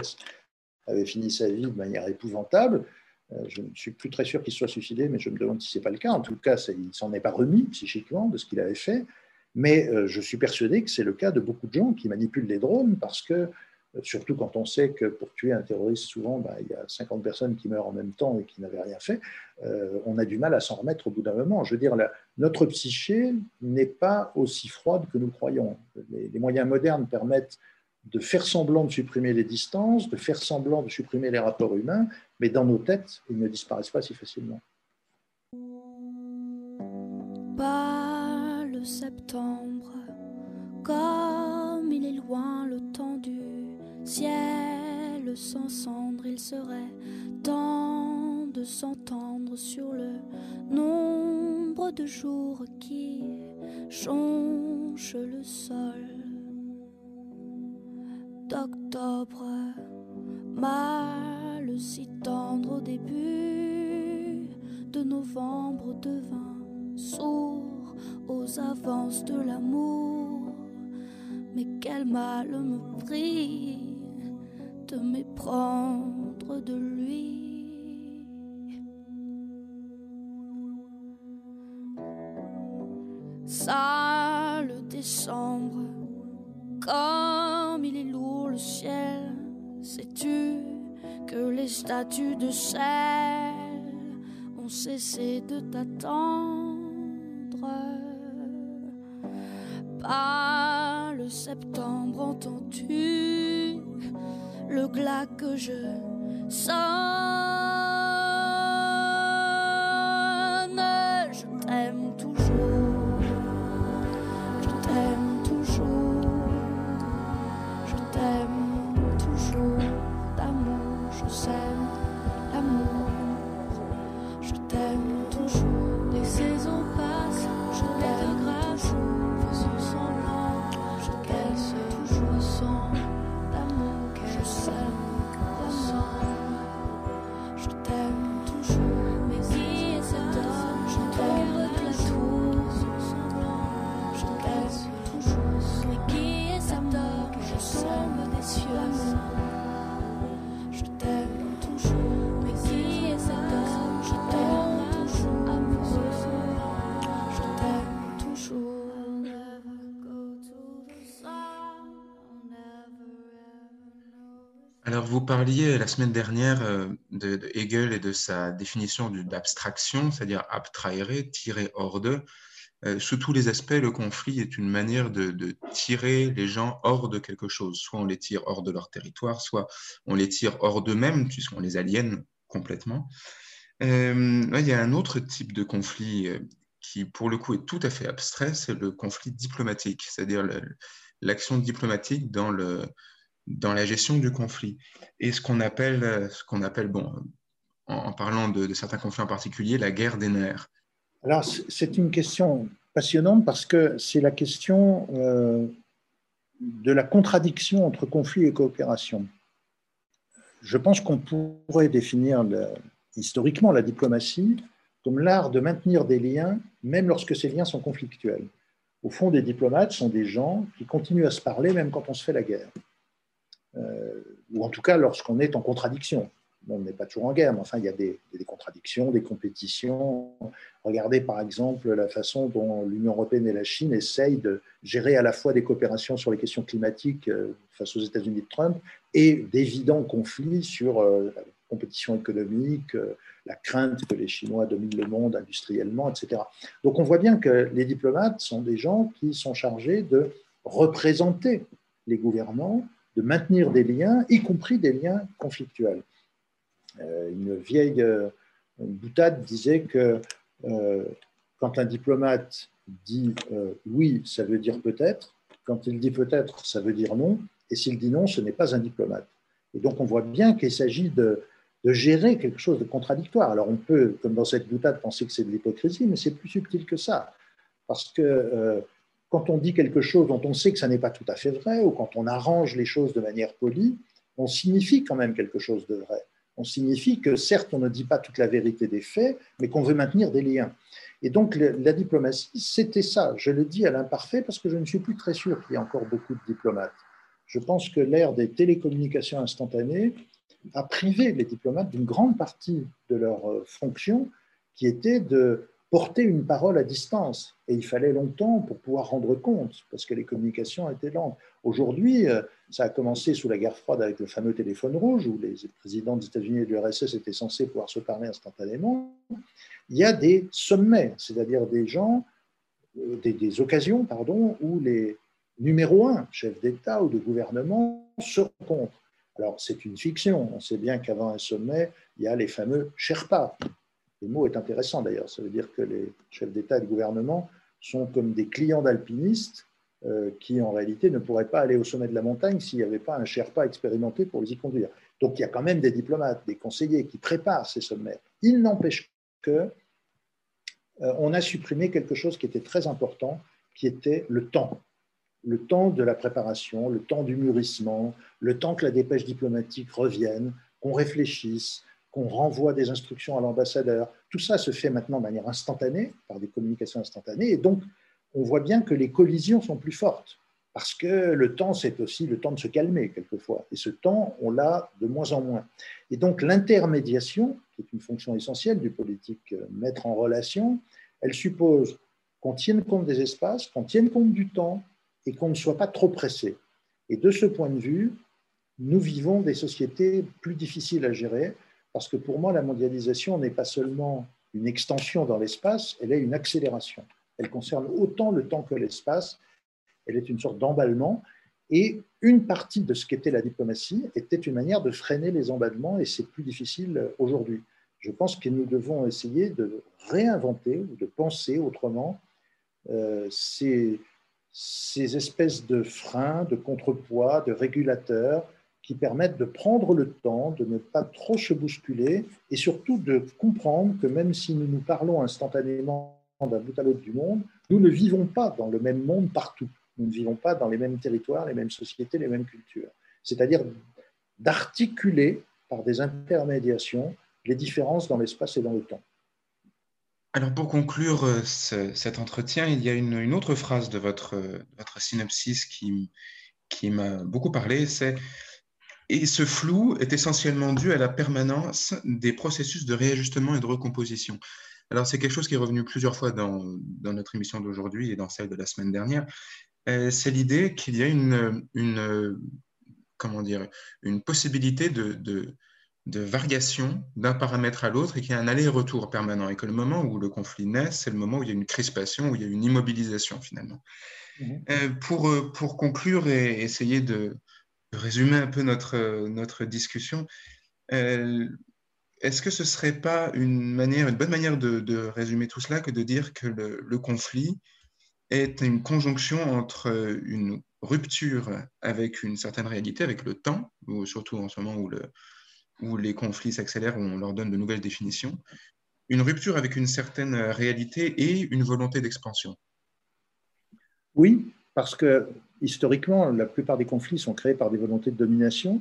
avait fini sa vie de manière épouvantable. Euh, je ne suis plus très sûr qu'il soit suicidé, mais je me demande si ce n'est pas le cas. En tout cas, il s'en est pas remis psychiquement de ce qu'il avait fait. Mais euh, je suis persuadé que c'est le cas de beaucoup de gens qui manipulent les drones parce que surtout quand on sait que pour tuer un terroriste, souvent, bah, il y a 50 personnes qui meurent en même temps et qui n'avaient rien fait, euh, on a du mal à s'en remettre au bout d'un moment. Je veux dire, notre psyché n'est pas aussi froide que nous croyons. Les, moyens modernes permettent de faire semblant de supprimer les distances, de faire semblant de supprimer les rapports humains, mais dans nos têtes, ils ne disparaissent pas si facilement. Pas le septembre, comme il est loin le temps ciel sans cendre, il serait temps de s'entendre sur le nombre de jours qui chonchent le sol. D'octobre, mal si tendre au début, de novembre devint sourd aux avances de l'amour. Mais quel mal me prie de m'éprendre de lui. Ça, le décembre, comme il est lourd le ciel, sais-tu que les statues de sel ont cessé de t'attendre? Pas le septembre, entends-tu? Le glas que je sonne. Alors, vous parliez la semaine dernière euh, de, Hegel et de sa définition d'abstraction, c'est-à-dire abtrahere, tirer hors d'eux. Euh, sous tous les aspects, le conflit est une manière de, tirer les gens hors de quelque chose. Soit on les tire hors de leur territoire, soit on les tire hors d'eux-mêmes, puisqu'on les aliène complètement. Euh, il y a un autre type de conflit qui, pour le coup, est tout à fait abstrait, c'est le conflit diplomatique, c'est-à-dire l'action diplomatique dans le, dans la gestion du conflit. Et ce qu'on appelle, ce qu'on appelle bon, en, parlant de, certains conflits en particulier, la guerre des nerfs. Alors, c'est une question passionnante parce que c'est la question euh, de la contradiction entre conflit et coopération. Je pense qu'on pourrait définir historiquement la diplomatie comme l'art de maintenir des liens, même lorsque ces liens sont conflictuels. Au fond, des diplomates sont des gens qui continuent à se parler même quand on se fait la guerre. Euh, ou en tout cas lorsqu'on est en contradiction. On n'est pas toujours en guerre, mais enfin, il y a des, contradictions, des compétitions. Regardez par exemple la façon dont l'Union européenne et la Chine essayent de gérer à la fois des coopérations sur les questions climatiques euh, face aux États-Unis de Trump et d'évidents conflits sur euh, la compétition économique, la crainte que les Chinois dominent le monde industriellement, etc. Donc on voit bien que les diplomates sont des gens qui sont chargés de représenter les gouvernants de maintenir des liens, y compris des liens conflictuels. Euh, une vieille euh, boutade disait que euh, quand un diplomate dit oui, ça veut dire peut-être, quand il dit peut-être, ça veut dire non, et s'il dit non, ce n'est pas un diplomate. Et donc on voit bien qu'il s'agit de, de, gérer quelque chose de contradictoire. Alors on peut, comme dans cette boutade, penser que c'est de l'hypocrisie, mais c'est plus subtil que ça. Parce que quand on dit quelque chose dont on sait que ça n'est pas tout à fait vrai, ou quand on arrange les choses de manière polie, on signifie quand même quelque chose de vrai. On signifie que certes, on ne dit pas toute la vérité des faits, mais qu'on veut maintenir des liens. Et donc la diplomatie, c'était ça. Je le dis à l'imparfait parce que je ne suis plus très sûr qu'il y ait encore beaucoup de diplomates. Je pense que l'ère des télécommunications instantanées a privé les diplomates d'une grande partie de leur euh, fonction qui était de porter une parole à distance. Et il fallait longtemps pour pouvoir rendre compte, parce que les communications étaient lentes. Aujourd'hui, euh, ça a commencé sous la guerre froide avec le fameux téléphone rouge, où les présidents des États-Unis et de l'URSS étaient censés pouvoir se parler instantanément. Il y a des sommets, c'est-à-dire des gens, euh, des, occasions, pardon, où les numéros un, chefs d'État ou de gouvernement, se rencontrent. Alors, c'est une fiction. On sait bien qu'avant un sommet, il y a les fameux Sherpas, le mot est intéressant d'ailleurs. Ça veut dire que les chefs d'État et de gouvernement sont comme des clients d'alpinistes euh, qui, en réalité, ne pourraient pas aller au sommet de la montagne s'il n'y avait pas un Sherpa expérimenté pour les y conduire. Donc, il y a quand même des diplomates, des conseillers qui préparent ces sommets. Il n'empêche que euh, on a supprimé quelque chose qui était très important, qui était le temps. Le temps de la préparation, le temps du mûrissement, le temps que la dépêche diplomatique revienne, qu'on réfléchisse, qu'on renvoie des instructions à l'ambassadeur. Tout ça se fait maintenant de manière instantanée, par des communications instantanées, et donc on voit bien que les collisions sont plus fortes, parce que le temps, c'est aussi le temps de se calmer quelquefois, et ce temps, on l'a de moins en moins. Et donc l'intermédiation, qui est une fonction essentielle du politique, euh, mettre en relation, elle suppose qu'on tienne compte des espaces, qu'on tienne compte du temps, et qu'on ne soit pas trop pressé. Et de ce point de vue, nous vivons des sociétés plus difficiles à gérer, parce que pour moi, la mondialisation n'est pas seulement une extension dans l'espace, elle est une accélération. Elle concerne autant le temps que l'espace. Elle est une sorte d'emballement. Et une partie de ce qu'était la diplomatie était une manière de freiner les emballements, et c'est plus difficile aujourd'hui. Je pense que nous devons essayer de réinventer ou de penser autrement euh, ces, ces espèces de freins, de contrepoids, de régulateurs qui permettent de prendre le temps, de ne pas trop se bousculer et surtout de comprendre que même si nous nous parlons instantanément d'un bout à l'autre du monde, nous ne vivons pas dans le même monde partout. Nous ne vivons pas dans les mêmes territoires, les mêmes sociétés, les mêmes cultures. C'est-à-dire d'articuler par des intermédiations les différences dans l'espace et dans le temps. Alors pour conclure euh, cet entretien, il y a une, autre phrase de votre, votre synopsis qui, qui m'a beaucoup parlé, c'est et ce flou est essentiellement dû à la permanence des processus de réajustement et de recomposition. Alors, c'est quelque chose qui est revenu plusieurs fois dans, notre émission d'aujourd'hui et dans celle de la semaine dernière. Euh, c'est l'idée qu'il y a une, une, comment dire, une possibilité de, de, de variation d'un paramètre à l'autre et qu'il y a un aller-retour permanent. Et que le moment où le conflit naît, c'est le moment où il y a une crispation, où il y a une immobilisation finalement. Mmh. Euh, pour, pour conclure et essayer de, résumer un peu notre, notre discussion, euh, est-ce que ce ne serait pas une, manière, une bonne manière de, résumer tout cela que de dire que le, conflit est une conjonction entre une rupture avec une certaine réalité, avec le temps, ou surtout en ce moment où les conflits s'accélèrent, où on leur donne de nouvelles définitions, une rupture avec une certaine réalité et une volonté d'expansion? Oui, parce que historiquement, la plupart des conflits sont créés par des volontés de domination,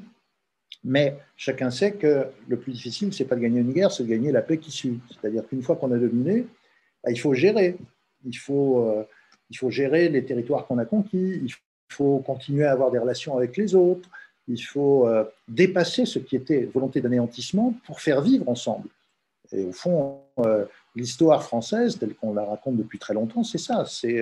mais chacun sait que le plus difficile, c'est pas de gagner une guerre, c'est de gagner la paix qui suit. C'est-à-dire qu'une fois qu'on a dominé, bah, il faut gérer. Il faut, euh, il faut gérer les territoires qu'on a conquis, il faut continuer à avoir des relations avec les autres, il faut euh, dépasser ce qui était volonté d'anéantissement pour faire vivre ensemble. Et au fond, euh, l'histoire française, telle qu'on la raconte depuis très longtemps, c'est ça. C'est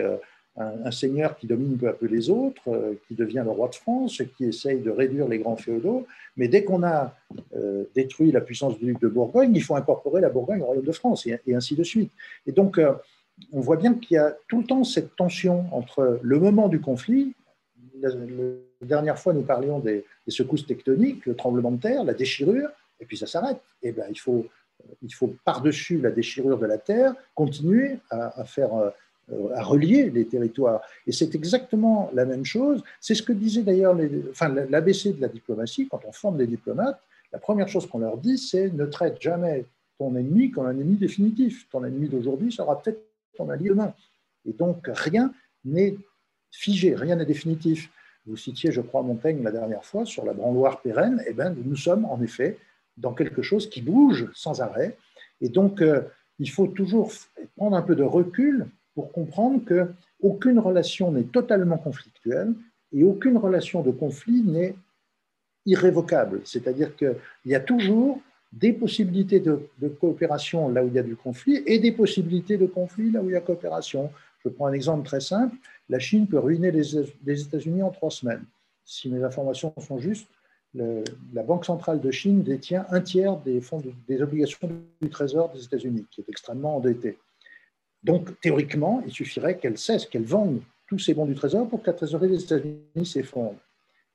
un, seigneur qui domine peu à peu les autres, euh, qui devient le roi de France, qui essaye de réduire les grands féodaux. Mais dès qu'on a euh, détruit la puissance du duc de Bourgogne, il faut incorporer la Bourgogne au royaume de France, et, ainsi de suite. Et donc, euh, on voit bien qu'il y a tout le temps cette tension entre le moment du conflit. La, dernière fois, nous parlions des, secousses tectoniques, le tremblement de terre, la déchirure, et puis ça s'arrête. Et ben, il faut, il faut par-dessus la déchirure de la terre continuer à faire à relier les territoires. Et c'est exactement la même chose. C'est ce que disait d'ailleurs enfin, l'ABC de la diplomatie, quand on forme des diplomates, la première chose qu'on leur dit, c'est ne traite jamais ton ennemi comme un ennemi définitif. Ton ennemi d'aujourd'hui sera peut-être ton allié demain. Et donc, rien n'est figé, rien n'est définitif. Vous citiez, je crois, Montaigne la dernière fois sur la branloire pérenne. Eh bien, nous sommes en effet dans quelque chose qui bouge sans arrêt. Et donc, euh, il faut toujours prendre un peu de recul pour comprendre qu'aucune relation n'est totalement conflictuelle et aucune relation de conflit n'est irrévocable. C'est-à-dire qu'il y a toujours des possibilités de, coopération là où il y a du conflit et des possibilités de conflit là où il y a coopération. Je prends un exemple très simple. La Chine peut ruiner les, États-Unis en trois semaines. Si mes informations sont justes, la Banque centrale de Chine détient un tiers des, fonds des obligations du Trésor des États-Unis, qui est extrêmement endetté. Donc, théoriquement, il suffirait qu'elle cesse, qu'elle vende tous ces bons du Trésor pour que la trésorerie des États-Unis s'effondre.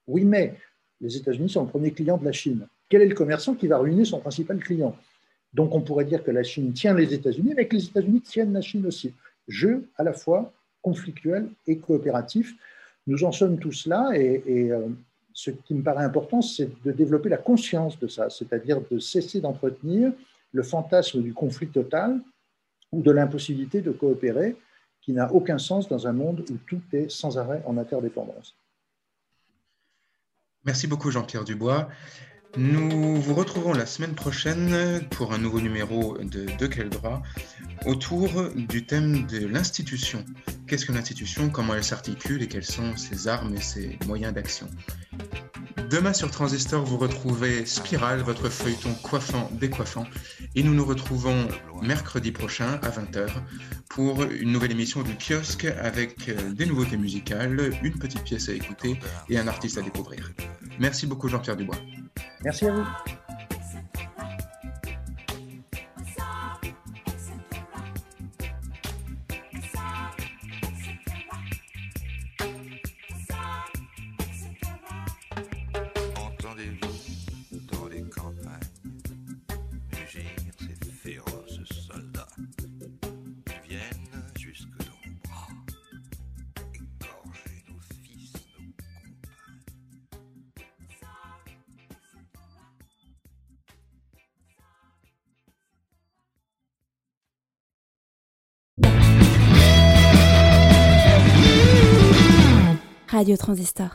Oui, mais les États-Unis sont le premier client de la Chine. Quel est le commerçant qui va ruiner son principal client? Donc, on pourrait dire que la Chine tient les États-Unis, mais que les États-Unis tiennent la Chine aussi. Jeu à la fois conflictuel et coopératif. Nous en sommes tous là et, et euh, ce qui me paraît important, c'est de développer la conscience de ça, c'est-à-dire de cesser d'entretenir le fantasme du conflit total ou de l'impossibilité de coopérer, qui n'a aucun sens dans un monde où tout est sans arrêt en interdépendance. Merci beaucoup Jean-Pierre Dubois. Nous vous retrouvons la semaine prochaine pour un nouveau numéro de De quel droit autour du thème de l'institution. Qu'est-ce qu'une institution Comment elle s'articule et quelles sont ses armes et ses moyens d'action? Demain sur Transistor, vous retrouvez Spiral, votre feuilleton coiffant, décoiffant. Et nous nous retrouvons mercredi prochain à 20h pour une nouvelle émission du kiosque avec euh, des nouveautés musicales, une petite pièce à écouter et un artiste à découvrir. Merci beaucoup Jean-Pierre Dubois. Merci à vous. transistor.